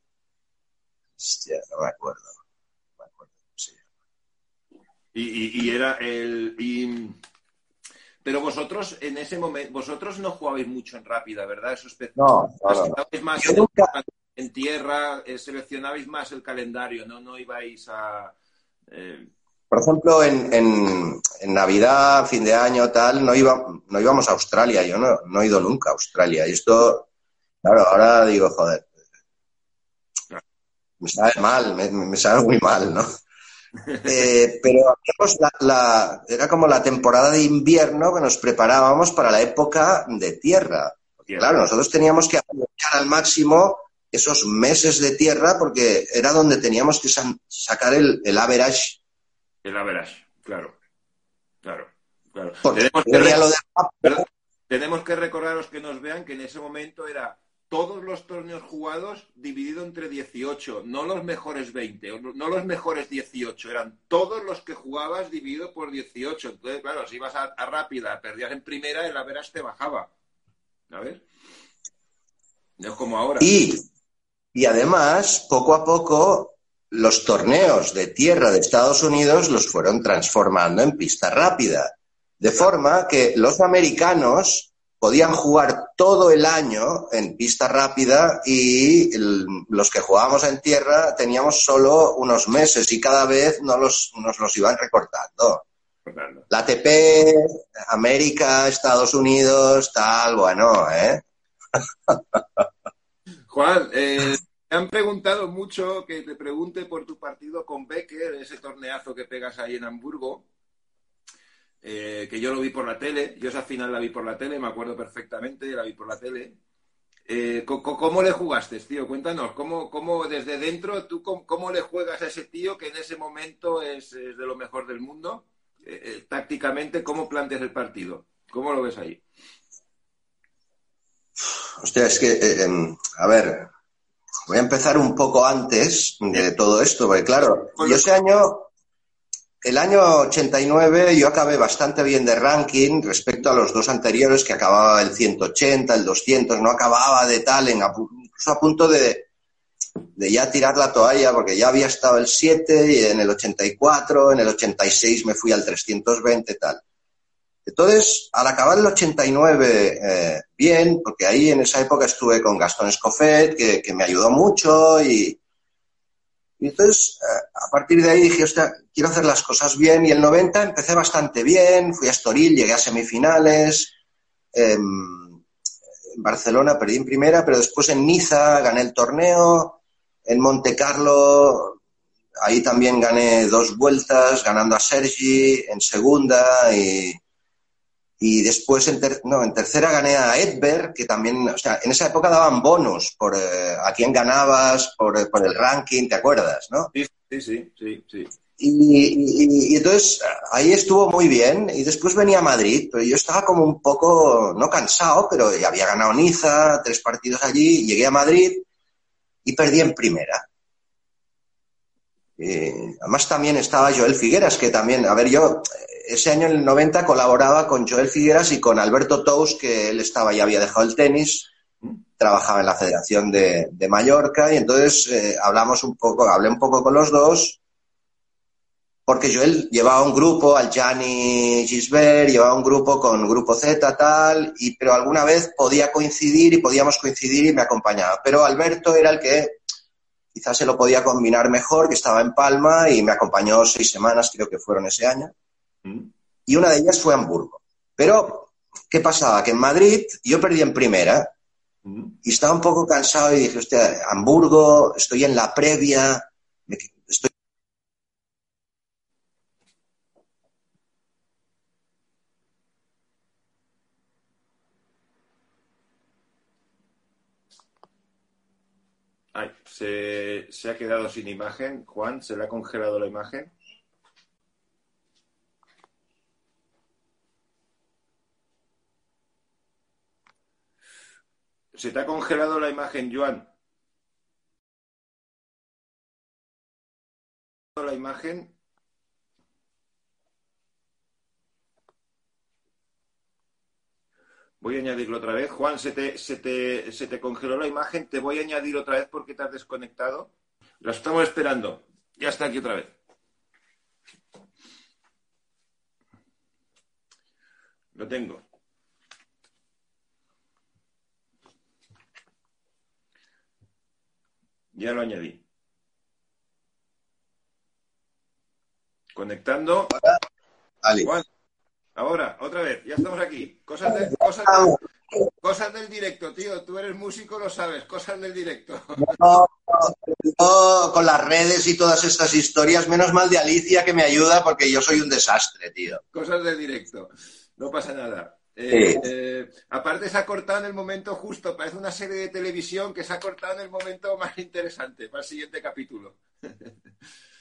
Hostia, no me acuerdo. Me acuerdo Y, era el. Pero vosotros en ese momento, vosotros no jugabais mucho en rápida, ¿verdad? Eso es no, no, más en, tierra, eh, seleccionabais más el calendario, no, no ibais a. Eh, por ejemplo, en, en, Navidad, fin de año, tal, no, iba, no íbamos a Australia. Yo no, no he ido nunca a Australia. Y esto, claro, ahora digo, joder, me sabe mal, me, sabe muy mal, ¿no? Eh, pero la, era como la temporada de invierno que nos preparábamos para la época de tierra. claro, nosotros teníamos que aprovechar al máximo esos meses de tierra porque era donde teníamos que sacar el, el average el average, claro. Claro, claro. Tenemos que, recordar a los que nos vean que en ese momento era todos los torneos jugados dividido entre 18, no los mejores 20, no los mejores 18, eran todos los que jugabas dividido por 18. Entonces, claro, si ibas a, rápida, perdías en primera, el average te bajaba. ¿Sabes? No es como ahora. Y, y además, poco a poco, los torneos de tierra de Estados Unidos los fueron transformando en pista rápida. De forma que los americanos podían jugar todo el año en pista rápida y los que jugábamos en tierra teníamos solo unos meses y cada vez nos los, iban recortando. La ATP, América, Estados Unidos, tal, bueno, ¿eh? Juan, eh, me han preguntado mucho que te pregunte por tu partido con Becker, ese torneazo que pegas ahí en Hamburgo, eh, que yo lo vi por la tele, yo esa final la vi por la tele, me acuerdo perfectamente, la vi por la tele. Eh, ¿cómo, le jugaste, tío? Cuéntanos, ¿cómo, cómo desde dentro, tú cómo, le juegas a ese tío que en ese momento es, de lo mejor del mundo? Eh, tácticamente, ¿cómo planteas el partido? ¿Cómo lo ves ahí? Hostia, es que, em, a ver, Voy a empezar un poco antes de todo esto, porque claro, yo ese año, el año 89, yo acabé bastante bien de ranking respecto a los dos anteriores, que acababa el 180, el 200, no acababa de tal, en, incluso a punto de, de ya tirar la toalla, porque ya había estado el 7 y en el 84, en el 86 me fui al 320 tal. Entonces, al acabar el 89, eh, bien, porque ahí en esa época estuve con Gastón Escofet, que, me ayudó mucho y, entonces, eh, a partir de ahí dije, hostia, quiero hacer las cosas bien. Y el 90 empecé bastante bien, fui a Estoril, llegué a semifinales. Em, en Barcelona perdí en primera, pero después en Niza gané el torneo. En Monte Carlo, ahí también gané dos vueltas, ganando a Sergi en segunda y, y después en, no, en tercera gané a Edberg, que también, o sea, en esa época daban bonos por eh, a quién ganabas, por, por, el ranking, ¿te acuerdas, no? Sí, sí, sí, sí. sí. Y, y, entonces ahí estuvo muy bien y después venía a Madrid, pero yo estaba como un poco, no cansado, pero ya había ganado Niza, tres partidos allí, llegué a Madrid y perdí en primera. además también estaba Joel Figueras, que también, a ver, yo ese año en el 90 colaboraba con Joel Figueras y con Alberto Tous, que él estaba ya había dejado el tenis, trabajaba en la Federación de, Mallorca y entonces eh, hablamos un poco, hablé un poco con los dos porque Joel llevaba un grupo, al Gianni Gisbert, llevaba un grupo con Grupo Z, tal, y, pero alguna vez podía coincidir y podíamos coincidir y me acompañaba. Pero Alberto era el que quizás se lo podía combinar mejor, que estaba en Palma y me acompañó seis semanas, creo que fueron ese año. Mm. Y una de ellas fue Hamburgo. Pero, ¿qué pasaba? Que en Madrid yo perdí en primera mm. y estaba un poco cansado y dije, hostia, Hamburgo, estoy en la previa, estoy se, ha quedado sin imagen. Juan, ¿se le ha congelado la imagen? ¿Se te ha congelado la imagen, Juan? La imagen. Voy a añadirlo otra vez. Juan, se te, se, te, se te congeló la imagen. Te voy a añadir otra vez porque te has desconectado. Lo estamos esperando. Ya está aquí otra vez. Lo tengo. Ya lo añadí. Conectando. Juan, Ahora, otra vez, ya estamos aquí. Cosas, cosas, del directo, tío. Tú eres músico, lo sabes. Cosas del directo. No, con las redes y todas estas historias, menos mal de Alicia que me ayuda porque yo soy un desastre, tío. Cosas del directo. No pasa nada. Eh, eh, aparte se ha cortado en el momento justo, parece una serie de televisión que se ha cortado en el momento más interesante para el siguiente capítulo.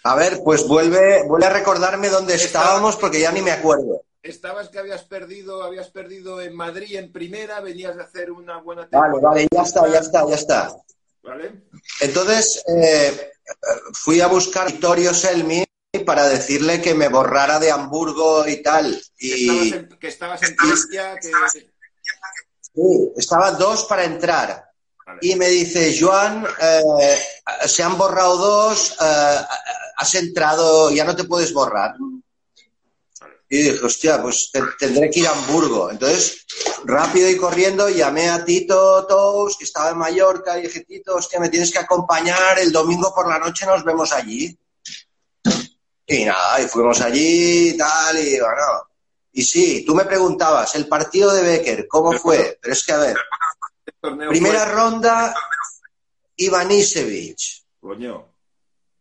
A ver, pues vuelve, vuelve a recordarme dónde estábamos porque ya ni me acuerdo estabas que habías perdido, habías perdido en Madrid en primera, venías de hacer una buena temporada. Vale, vale, ya está, ya está, ya está. ¿Vale? Entonces, eh, fui a buscar a Vittorio Selmi para decirle que me borrara de Hamburgo y tal. Y... Que estabas en, que Sí, estaba dos para entrar. Y me dice, Joan, eh, se han borrado dos, eh, has entrado, ya no te puedes borrar. Y dije, hostia, pues tendré que ir a Hamburgo. Entonces, rápido y corriendo, llamé a Tito Tous, que estaba en Mallorca, y dije, Tito, hostia, me tienes que acompañar, el domingo por la noche nos vemos allí. Y nada, y fuimos allí y tal, y bueno. Y sí, tú me preguntabas, el partido de Becker, ¿cómo fue? Pero es que, a ver, primera ronda, Ivanisevic. Coño.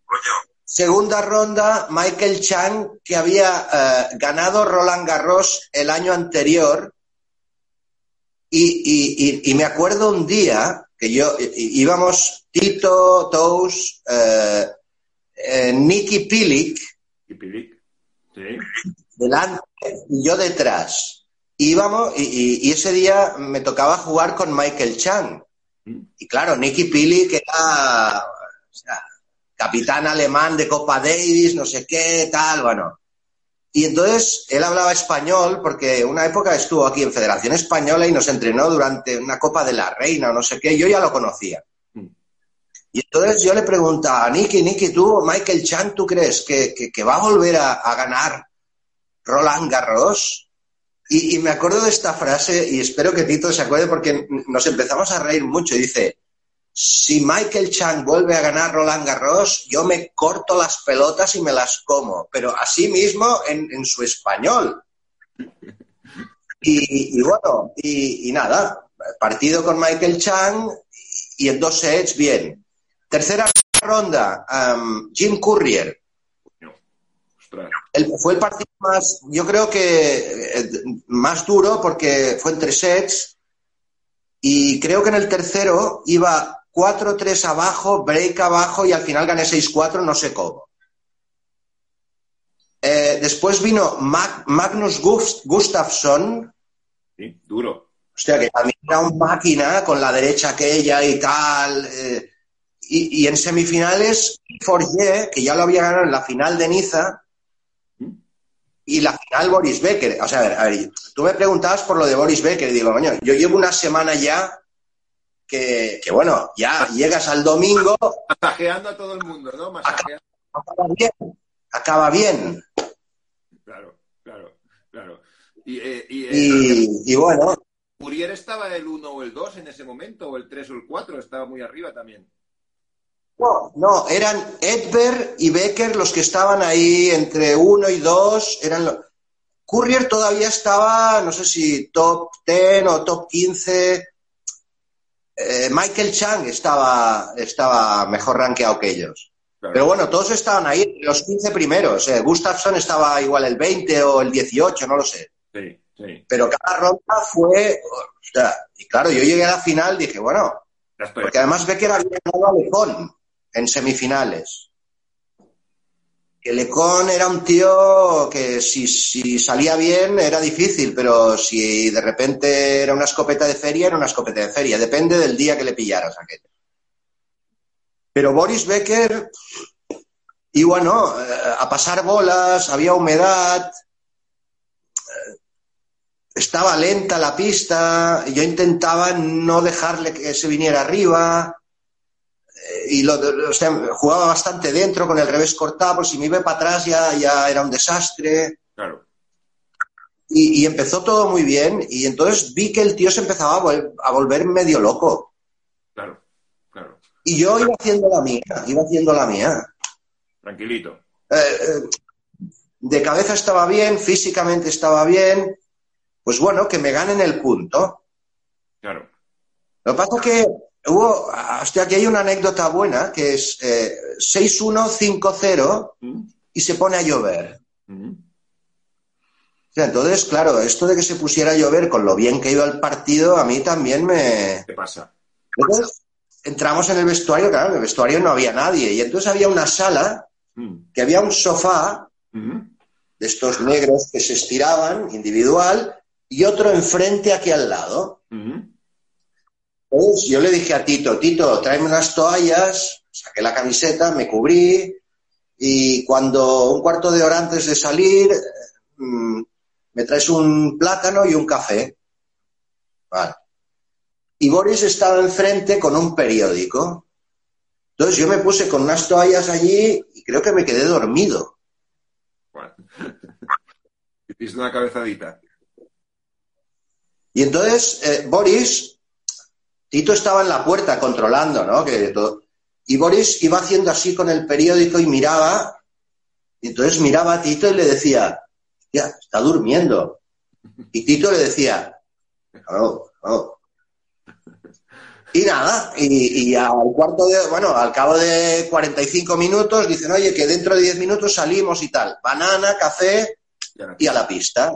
Coño. Segunda ronda, Michael Chang, que había eh, ganado Roland Garros el año anterior. Y, me acuerdo un día que yo íbamos Tito, Tous, eh, eh, Nicky Pilic, delante y yo detrás. Íbamos y, ese día me tocaba jugar con Michael Chang. Mm. Y claro, Nicky Pilic era capitán alemán de Copa Davis, no sé qué, tal, bueno. Y entonces él hablaba español porque una época estuvo aquí en Federación Española y nos entrenó durante una Copa de la Reina o no sé qué, yo ya lo conocía. Y entonces yo le preguntaba a Nicky, Nicky, tú, Michael Chang, ¿tú crees que, que, va a volver a, ganar Roland Garros? Y, me acuerdo de esta frase y espero que Tito se acuerde porque nos empezamos a reír mucho. Dice, si Michael Chang vuelve a ganar Roland Garros, yo me corto las pelotas y me las como, pero así mismo en, en su español. Y, y bueno, y, y, nada, partido con Michael Chang y en dos sets, bien. Tercera ronda, um, Jim Courier. El, fue el partido más, yo creo que eh, más duro porque fue en tres sets y creo que en el tercero iba 4-3 abajo, break abajo y al final gané 6-4, no sé cómo. Eh, después vino Magnus Gustafsson. Sí, duro. Hostia, que también era un máquina con la derecha aquella y tal. Eh, y, en semifinales, Forget, que ya lo había ganado en la final de Niza, y la final Boris Becker. O sea, a ver, a ver, tú me preguntabas por lo de Boris Becker y digo, coño, yo llevo una semana ya que, bueno, ya llegas al domingo. Masajeando a todo el mundo, ¿no? Masajeando. Acaba, bien, acaba bien. Claro, claro, claro. Y, eh, y, eh, bueno. Uriel estaba el 1 o el 2 en ese momento, o el 3 o el 4, estaba muy arriba también. No, no, eran Edberg y Becker los que estaban ahí entre 1 y 2. Eran Courier todavía estaba, no sé si top 10 o top 15 eh, Michael Chang estaba, estaba mejor rankeado que ellos. Pero bueno, todos estaban ahí, los 15 primeros. Eh. Gustafsson estaba igual el 20 o el 18, no lo sé. Sí, sí. Pero cada ronda fue. y claro, yo llegué a la final dije, bueno, porque además Becker había ganado a Lecon en semifinales. Econ era un tío que si, si, salía bien era difícil, pero si de repente era una escopeta de feria, era una escopeta de feria. Depende del día que le pillaras aquello. Pero Boris Becker, y bueno, eh, a pasar bolas, había humedad, eh, estaba lenta la pista, yo intentaba no dejarle que se viniera arriba y lo, jugaba bastante dentro con el revés cortado, pues si me iba para atrás ya, ya era un desastre. Claro. Y, empezó todo muy bien y entonces vi que el tío se empezaba a, volver medio loco. Claro, claro. Y yo iba haciendo la mía, iba haciendo la mía. Tranquilito. Eh, eh, de cabeza estaba bien, físicamente estaba bien. Pues bueno, que me ganen el punto. Claro. Lo que pasa es que Hubo, hasta aquí hay una anécdota buena que es eh, 6-1-5-0 mm. y se pone a llover. Mm. entonces, claro, esto de que se pusiera a llover con lo bien que iba el partido, a mí también me. ¿Qué pasa? Entonces, entramos en el vestuario, claro, en el vestuario no había nadie. Y entonces había una sala mm. que había un sofá de estos negros que se estiraban individual y otro enfrente aquí al lado. Pues yo le dije a Tito, Tito, tráeme unas toallas, saqué la camiseta, me cubrí y cuando un cuarto de hora antes de salir mm, me traes un plátano y un café. Vale. Y Boris estaba enfrente con un periódico. Entonces yo me puse con unas toallas allí y creo que me quedé dormido. Bueno. Una cabezadita. Y entonces eh, Boris Tito estaba en la puerta controlando, ¿no? Que Y Boris iba haciendo así con el periódico y miraba, y entonces miraba a Tito y le decía, ya, está durmiendo. Y Tito le decía, no, no. Y nada, y, al cuarto de, bueno, al cabo de 45 minutos dicen, oye, que dentro de 10 minutos salimos y tal. Banana, café y a la pista.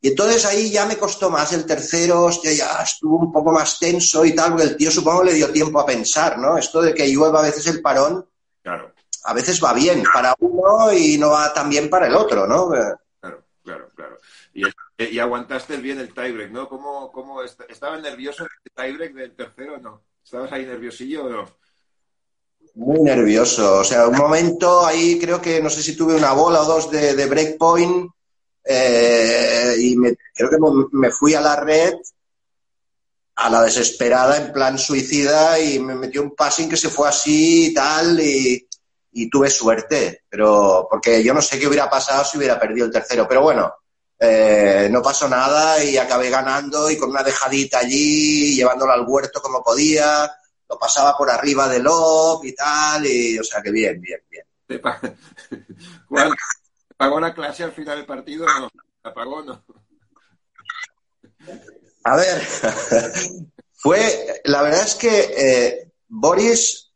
Y entonces ahí ya me costó más el tercero, hostia, ya estuvo un poco más tenso y tal, porque el tío supongo le dio tiempo a pensar, ¿no? Esto de que llueva a veces el parón, claro. a veces va bien para uno y no va tan bien para el otro, ¿no? Claro, claro, claro. Y, y aguantaste bien el tiebreak, ¿no? ¿Cómo, cómo ¿Estabas nervioso el tiebreak del tercero o no? ¿Estabas ahí nerviosillo o no? Muy nervioso. O sea, un momento ahí creo que no sé si tuve una bola o dos de, de breakpoint eh, y me, creo que me fui a la red a la desesperada en plan suicida y me metió un passing que se fue así y tal y, tuve suerte, pero porque yo no sé qué hubiera pasado si hubiera perdido el tercero, pero bueno, eh, no pasó nada y acabé ganando y con una dejadita allí, llevándola al huerto como podía, lo pasaba por arriba del lob y tal, y o sea que bien, bien, bien. ¿Te pagó la clase al final del partido no? ¿La pagó no? A ver, fue, la verdad es que eh, Boris,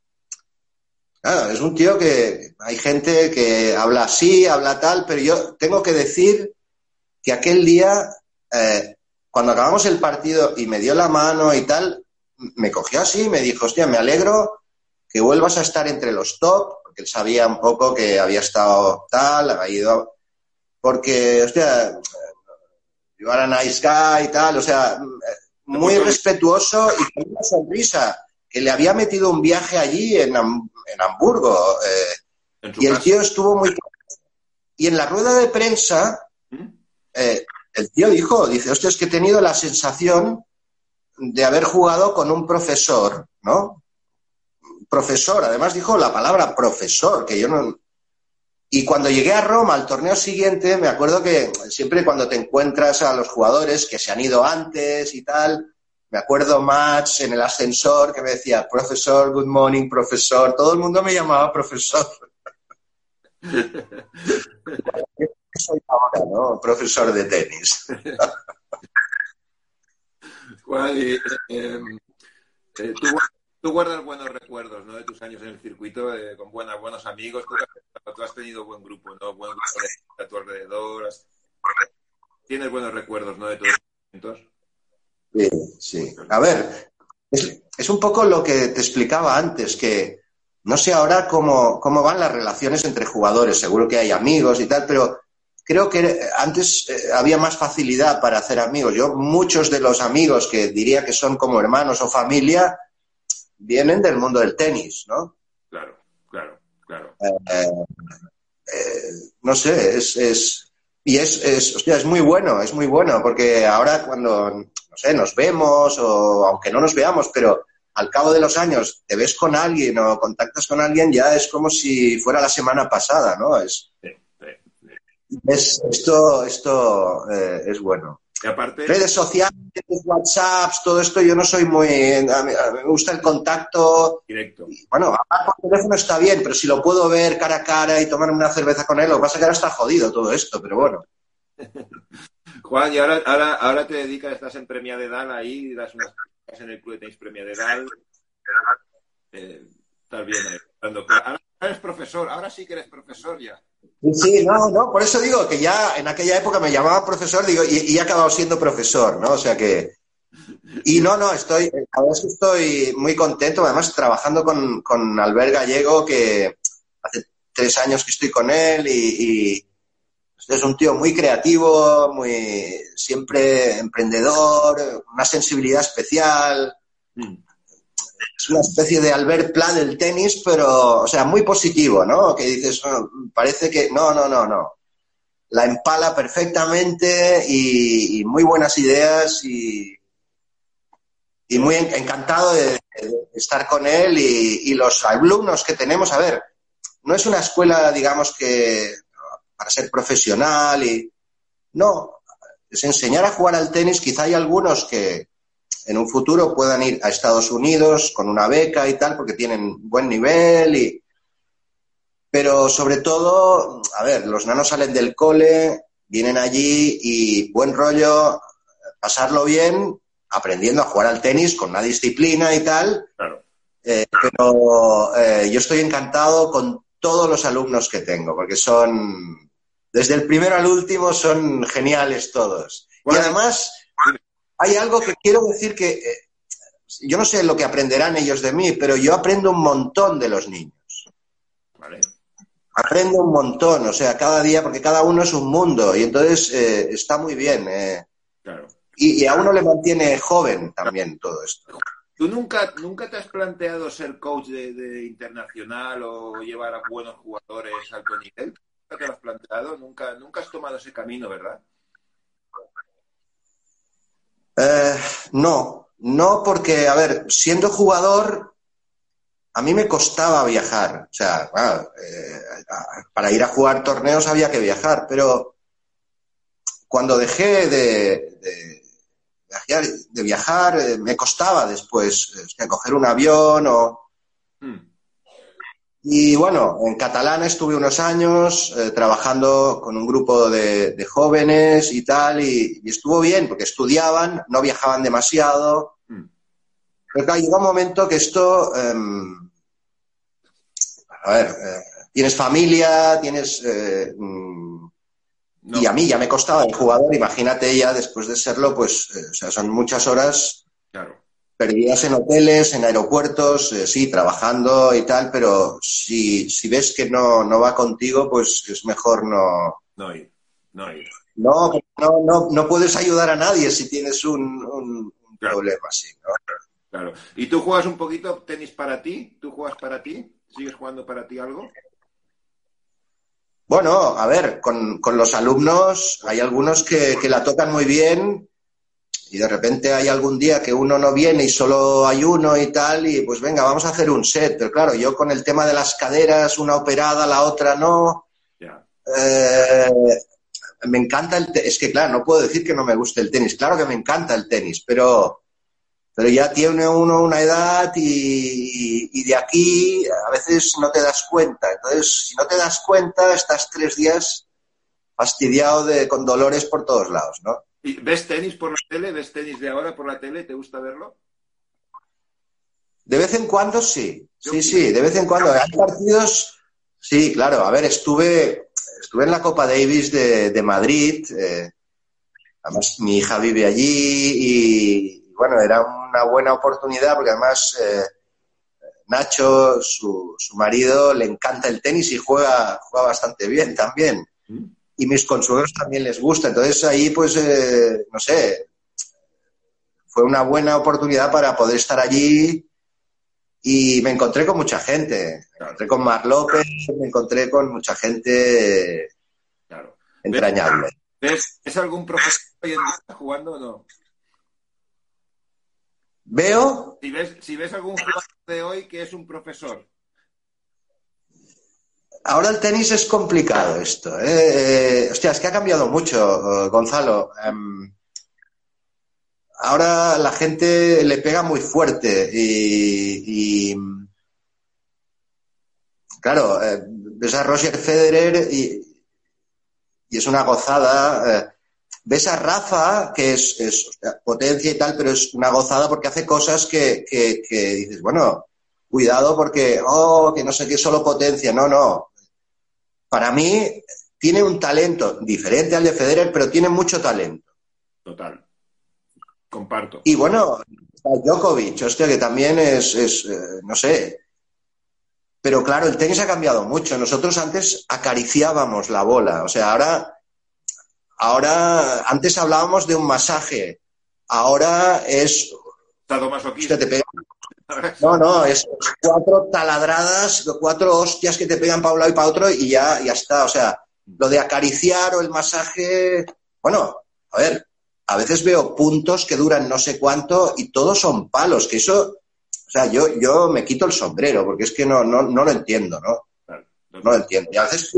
es un tío que hay gente que habla así, habla tal, pero yo tengo que decir que aquel día, eh, cuando acabamos el partido y me dio la mano y tal, me cogió así me dijo, hostia, me alegro que vuelvas a estar entre los top, porque él sabía un poco que había estado tal, había ido, porque, hostia, yo era nice guy y tal, o sea, muy respetuoso y con una sonrisa, que le había metido un viaje allí en, en Hamburgo. Eh, y el tío estuvo muy... Y en la rueda de prensa, ¿Mm? eh, el tío dijo, dice, hostia, es que he tenido la sensación de haber jugado con un profesor, ¿no? Profesor, además dijo la palabra profesor, que yo no... Y cuando llegué a Roma al torneo siguiente, me acuerdo que siempre cuando te encuentras a los jugadores que se han ido antes y tal, me acuerdo Match en el ascensor que me decía, profesor, good morning, profesor. Todo el mundo me llamaba profesor. soy ahora, ¿no? Profesor de tenis. Juan, eh, eh, tú, guardas buenos recuerdos ¿no? de tus años en el circuito, eh, con buenas, buenos amigos. Tú, has tenido buen grupo, ¿no? Buen grupo a tu alrededor. Tienes buenos recuerdos ¿no? de los momentos. Sí, sí. A ver, es, es, un poco lo que te explicaba antes, que no sé ahora cómo, cómo van las relaciones entre jugadores. Seguro que hay amigos y tal, pero creo que antes eh, había más facilidad para hacer amigos. Yo, muchos de los amigos que diría que son como hermanos o familia, vienen del mundo del tenis, ¿no? Claro, claro, claro. Eh, eh, no sé, es, es y es, es, hostia, es muy bueno, es muy bueno, porque ahora cuando, no sé, nos vemos o aunque no nos veamos, pero al cabo de los años te ves con alguien o contactas con alguien, ya es como si fuera la semana pasada, ¿no? Es, es, esto esto eh, es bueno. Y aparte... Redes sociales, WhatsApps, todo esto, yo no soy muy... me gusta el contacto. Directo. bueno, hablar por teléfono está bien, pero si lo puedo ver cara a cara y tomarme una cerveza con él, lo que pasa es que ahora está jodido todo esto, pero bueno. Juan, y ahora, ahora, ahora te dedicas, estás en Premia de Dal ahí, das unas en el club de tenis Premia de Dal. Eh, estás bien ahí. Ahora eres profesor, ahora sí que eres profesor ya. Sí, no, no, por eso digo que ya en aquella época me llamaba profesor digo, y, he acabado siendo profesor, ¿no? O sea que... Y no, no, estoy, a veces estoy muy contento, además trabajando con, con Albert Gallego, que hace tres años que estoy con él y, es un tío muy creativo, muy siempre emprendedor, una sensibilidad especial. Mm es una especie de Albert Plan del tenis, pero, o sea, muy positivo, ¿no? Que dices, parece que no, no, no, no. La empala perfectamente y, muy buenas ideas y, y muy encantado de, estar con él y, los alumnos que tenemos. A ver, no es una escuela, digamos, que para ser profesional y. No, es enseñar a jugar al tenis. Quizá hay algunos que, en un futuro puedan ir a Estados Unidos con una beca y tal, porque tienen buen nivel y... Pero sobre todo, a ver, los nanos salen del cole, vienen allí y buen rollo, pasarlo bien, aprendiendo a jugar al tenis con una disciplina y tal. Claro. Eh, pero eh, yo estoy encantado con todos los alumnos que tengo, porque son, desde el primero al último, son geniales todos. y además, hay algo que quiero decir que eh, yo no sé lo que aprenderán ellos de mí, pero yo aprendo un montón de los niños. Vale. Aprendo un montón, o sea, cada día, porque cada uno es un mundo y entonces eh, está muy bien. Eh. Claro. Y, a uno le mantiene joven también todo esto. ¿Tú nunca, nunca te has planteado ser coach de, internacional o llevar a buenos jugadores al alto nivel? ¿Nunca te lo has planteado? ¿Nunca, nunca has tomado ese camino, verdad? Eh, no, No, porque, a ver, siendo jugador, a mí me costaba viajar. O sea, eh, para ir a jugar torneos había que viajar, pero cuando dejé de, de, viajar, eh, me costaba después coger un avión o... Hmm. Y bueno, en catalán estuve unos años eh, trabajando con un grupo de, jóvenes y tal, y, estuvo bien, porque estudiaban, no viajaban demasiado. Mm. Pero claro, llegó un momento que esto. Em, a ver, eh, tienes familia, tienes. Eh, mm, y a mí ya me costaba el jugador, imagínate ya después de serlo, pues, o sea, son muchas horas. Claro perdidas en hoteles, en aeropuertos, eh, sí, trabajando y tal, pero si, si ves que no, no va contigo, pues es mejor no... No ir, no ir. No, no, no, puedes ayudar a nadie si tienes un, problema así, Claro. ¿Y tú juegas un poquito tenis para ti? ¿Tú juegas para ti? ¿Sigues jugando para ti algo? Bueno, a ver, con, con los alumnos hay algunos que, que la tocan muy bien y de repente hay algún día que uno no viene y solo hay uno y tal, y pues venga, vamos a hacer un set. Pero claro, yo con el tema de las caderas, una operada, la otra no. Eh, me encanta el Es que claro, no puedo decir que no me guste el tenis. Claro que me encanta el tenis, pero, pero ya tiene uno una edad y, y de aquí a veces no te das cuenta. Entonces, si no te das cuenta, estás tres días fastidiado de, con dolores por todos lados, ¿no? ¿Ves tenis por la tele? ¿Ves tenis de ahora por la tele? ¿Te gusta verlo? De vez en cuando sí. Sí, sí, de vez en cuando. Hay partidos. Sí, claro. A ver, estuve, estuve en la Copa Davis de, Madrid. Eh, además, mi hija vive allí y, bueno, era una buena oportunidad porque además eh, Nacho, su, su, marido, le encanta el tenis y juega, juega bastante bien también. Mm y mis consuelos también les gusta. Entonces ahí, pues, eh, no sé, fue una buena oportunidad para poder estar allí y me encontré con mucha gente. Me encontré con Mar López, me encontré con mucha gente entrañable. ¿Ves, ¿Es algún profesor hoy en día jugando o no? ¿Veo? Si ves, si ves algún jugador de hoy que es un profesor. Ahora el tenis es complicado esto. ¿eh? hostia, es que ha cambiado mucho, Gonzalo. Em, ahora la gente le pega muy fuerte y, claro, eh, ves a Roger Federer y, es una gozada. Eh, ves a Rafa, que es, potencia y tal, pero es una gozada porque hace cosas que, que dices, bueno, cuidado porque, oh, que no sé qué, solo potencia. No, no para mí tiene un talento diferente al de Federer, pero tiene mucho talento. Total. Comparto. Y bueno, Djokovic, hostia, que también es, eh, no sé. Pero claro, el tenis ha cambiado mucho. Nosotros antes acariciábamos la bola. O sea, ahora, ahora, antes hablábamos de un masaje. Ahora es. Hostia, te pega, no, no, es cuatro taladradas, cuatro hostias que te pegan para un lado y para otro y ya, ya está. O sea, lo de acariciar o el masaje, bueno, a ver, a veces veo puntos que duran no sé cuánto y todos son palos, que eso, o sea, yo, yo me quito el sombrero porque es que no, no, no lo entiendo, ¿no? No lo entiendo. Y a veces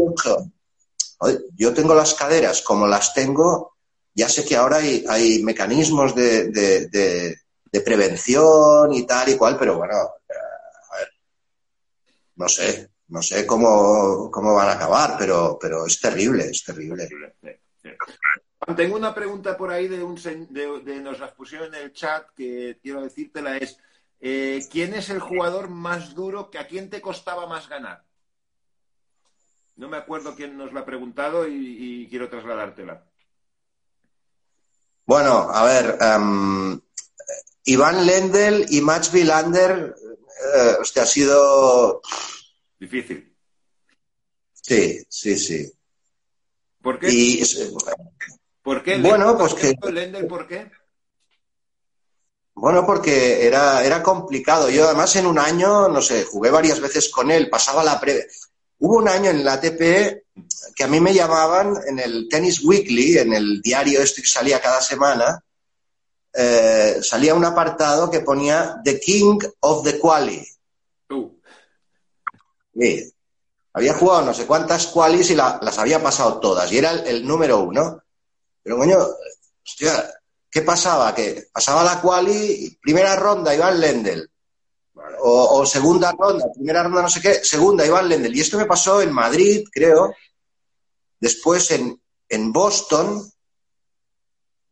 yo tengo las caderas como las tengo, ya sé que ahora hay, hay mecanismos de prevención y tal y cual, pero bueno, a ver, no sé, no sé cómo, cómo van a acabar, pero, pero es terrible, es terrible. Tengo una pregunta por ahí de, un, de, nos las pusieron en el chat que quiero decírtela es eh, ¿quién es el jugador más duro que a quién te costaba más ganar? No me acuerdo quién nos la ha preguntado y, quiero trasladártela. Bueno, a ver, em, Iván Lendl y Max Villander, eh, ha sido... Difícil. Sí, sí, sí. ¿Por qué? ¿Por qué? Bueno, pues que... Lendl, ¿por qué? Bueno, porque era, era complicado. Yo además en un año, no sé, jugué varias veces con él, pasaba la pre... Hubo un año en la ATP que a mí me llamaban en el Tennis Weekly, en el diario este que salía cada semana, eh, salía un apartado que ponía The King of the Quali. Uh, Sí. Había jugado no sé cuántas qualis y la- las había pasado todas. Y era el, el número uno. Pero coño, hostia, ¿qué pasaba? Que pasaba la quali, primera ronda, Iván Lendl. vale. O, o segunda ronda, primera ronda, no sé qué, segunda, Iván Lendl. Y esto me pasó en Madrid, creo. Después en, en Boston,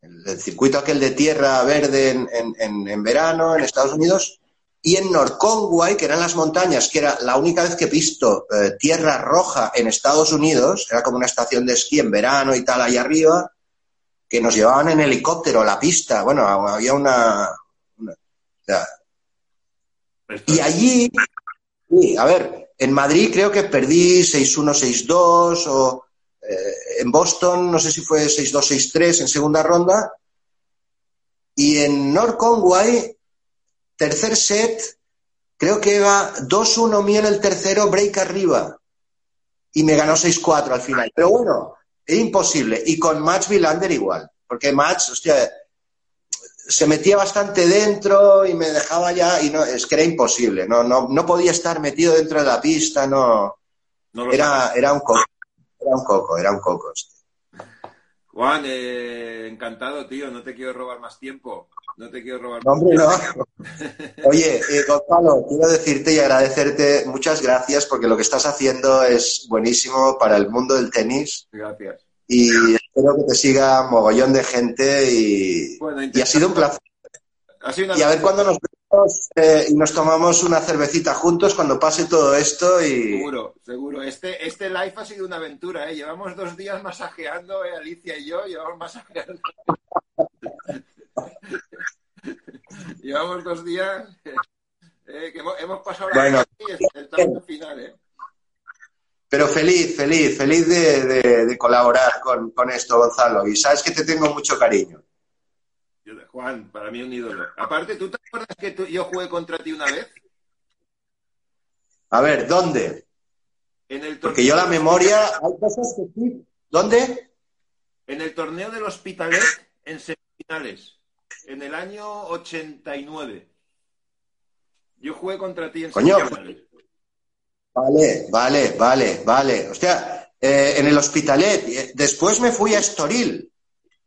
el, circuito aquel de tierra verde en, en- verano, en Estados Unidos. Y en North Conway, que eran las montañas, que era la única vez que he visto eh, tierra roja en Estados Unidos, era como una estación de esquí en verano y tal, ahí arriba, que nos llevaban en helicóptero a la pista. Bueno, había una. y allí, a ver, en Madrid creo que perdí 6-1, 6-2, o en Boston no sé si fue 6-2, 6-3 en segunda ronda. Y en North Conway, tercer set, creo que iba 2-1 mío en el tercero, break arriba. Y me ganó 6-4 al final. Pero bueno, es imposible. Y con Match Villander igual. Porque Match, hostia, se metía bastante dentro y me dejaba ya, y no, es que era imposible, no, no, no podía estar metido dentro de la pista, no, era, era un era un coco, era un coco. Juan, eh, encantado, tío. No te quiero robar más tiempo. No te quiero robar No, más hombre, tiempo. no. Oye, eh, Gonzalo, quiero decirte y agradecerte muchas gracias porque lo que estás haciendo es buenísimo para el mundo del tenis Gracias. y espero que te siga mogollón de gente y, Bueno, y ha sido un placer. Ha sido una- Y a ver cuándo nos vemos eh, y nos tomamos una cervecita juntos cuando pase todo esto y... Seguro, seguro. Este, este live ha sido una aventura, ¿eh? Llevamos dos días masajeando, ¿eh? Alicia y yo, llevamos masajeando. llevamos dos días eh, que hemos, hemos pasado la Bueno. el final, ¿eh? Pero feliz, feliz, feliz de, de- de colaborar con, con esto, Gonzalo. Y sabes que te tengo mucho cariño. Juan, para mí un ídolo. Aparte, ¿tú te acuerdas que tú- yo jugué contra ti una vez? A ver, ¿dónde? En el Porque yo la memoria, hay cosas que sí. ¿Dónde? En el torneo del Hospitalet en semifinales, en el año 89. Yo jugué contra ti en Coño. semifinales. Vale, vale, vale, vale. Hostia, eh, en el Hospitalet. eh, Después me fui a Estoril.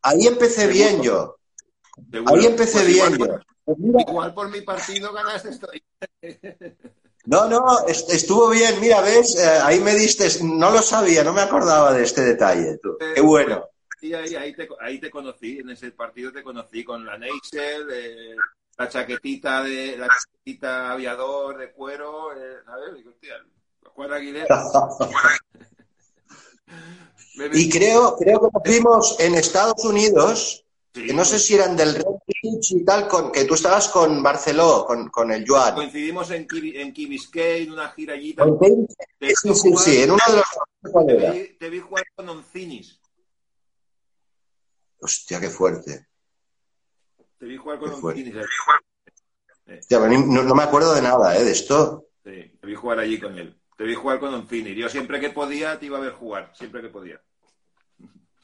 Ahí empecé bien yo. Ahí empecé Pues bien igual. Pues mira, Igual por mi partido ganaste esto. No, no, est- estuvo bien. Mira, ves, Eh, ahí me diste, no lo sabía, no me acordaba de este detalle. tú. Qué bueno. Sí, ahí, ahí, te, ahí te conocí, en ese partido te conocí con la Neisel, eh, la chaquetita de la chaquetita aviador de cuero, eh, ¿sabes? Digo, hostia, Juan Aguilera. Y creo, creo que nos vimos en Estados Unidos, Sí, que no sé si eran del Red y tal, con, que tú estabas con Barceló, con, con el Joan. Coincidimos en Key, en Biscayne, en una gira allí. Te Sí, sí, jugar- sí, en uno de los... ¿cuál te vi, te vi jugar con Oncinis. Hostia, qué fuerte. Te vi jugar con. Oncinis. Hostia, a mí no, no me acuerdo de nada, ¿eh? De esto. Sí, te vi jugar allí con él. Te vi jugar con Oncinis. Yo siempre que podía te iba a ver jugar, siempre que podía.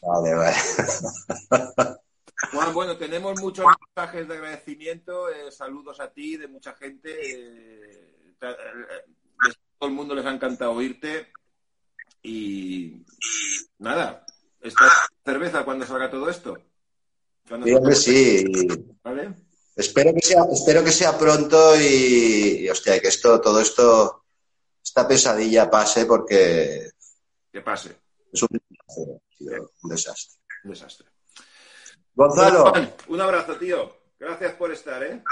Vale, vale. Juan, bueno, tenemos muchos mensajes de agradecimiento, eh, saludos a ti, de mucha gente. eh, eh, todo el mundo les ha encantado oírte. Y nada, esta cerveza cuando salga todo esto. Cuando Sí, hombre, sí. ¿Vale? Espero que sea, espero que sea pronto y, y, hostia, que esto, todo esto, esta pesadilla pase porque Que pase. es un desastre. un desastre. Un desastre. Gonzalo, un abrazo, tío. Gracias por estar, ¿eh?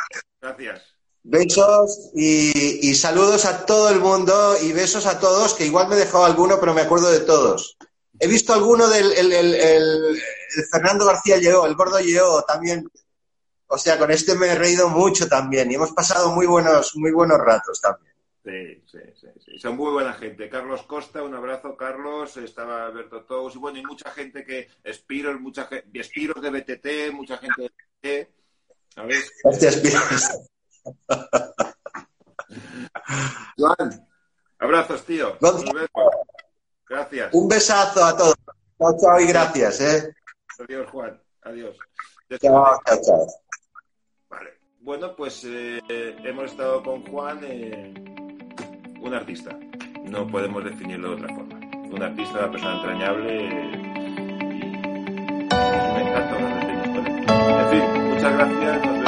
Gracias. besos y, y saludos a todo el mundo y besos a todos, que igual me he dejado alguno, pero me acuerdo de todos. He visto alguno del el, el- el- el Fernando García Lleó, el gordo Lleó también. O sea, con este me he reído mucho también y hemos pasado muy buenos, muy buenos ratos también. Sí, sí, sí, sí. Son muy buena gente. Carlos Costa, un abrazo, Carlos. Estaba Alberto Tous. Y bueno, y mucha gente que. Espiros, mucha gente. Espiros de BTT, mucha gente de BTT. ¿Sabes? Gracias, Piras. Juan, abrazos, tío. Nos vemos. Gracias. Un besazo a todos. Chao, chao y gracias, ¿eh? Adiós, Juan. Adiós. Chao, chao, chao. bueno, pues eh, hemos estado con Juan, eh, un artista. No podemos definirlo de otra forma. Un artista es una persona entrañable eh, y, me encanta En fin, muchas gracias.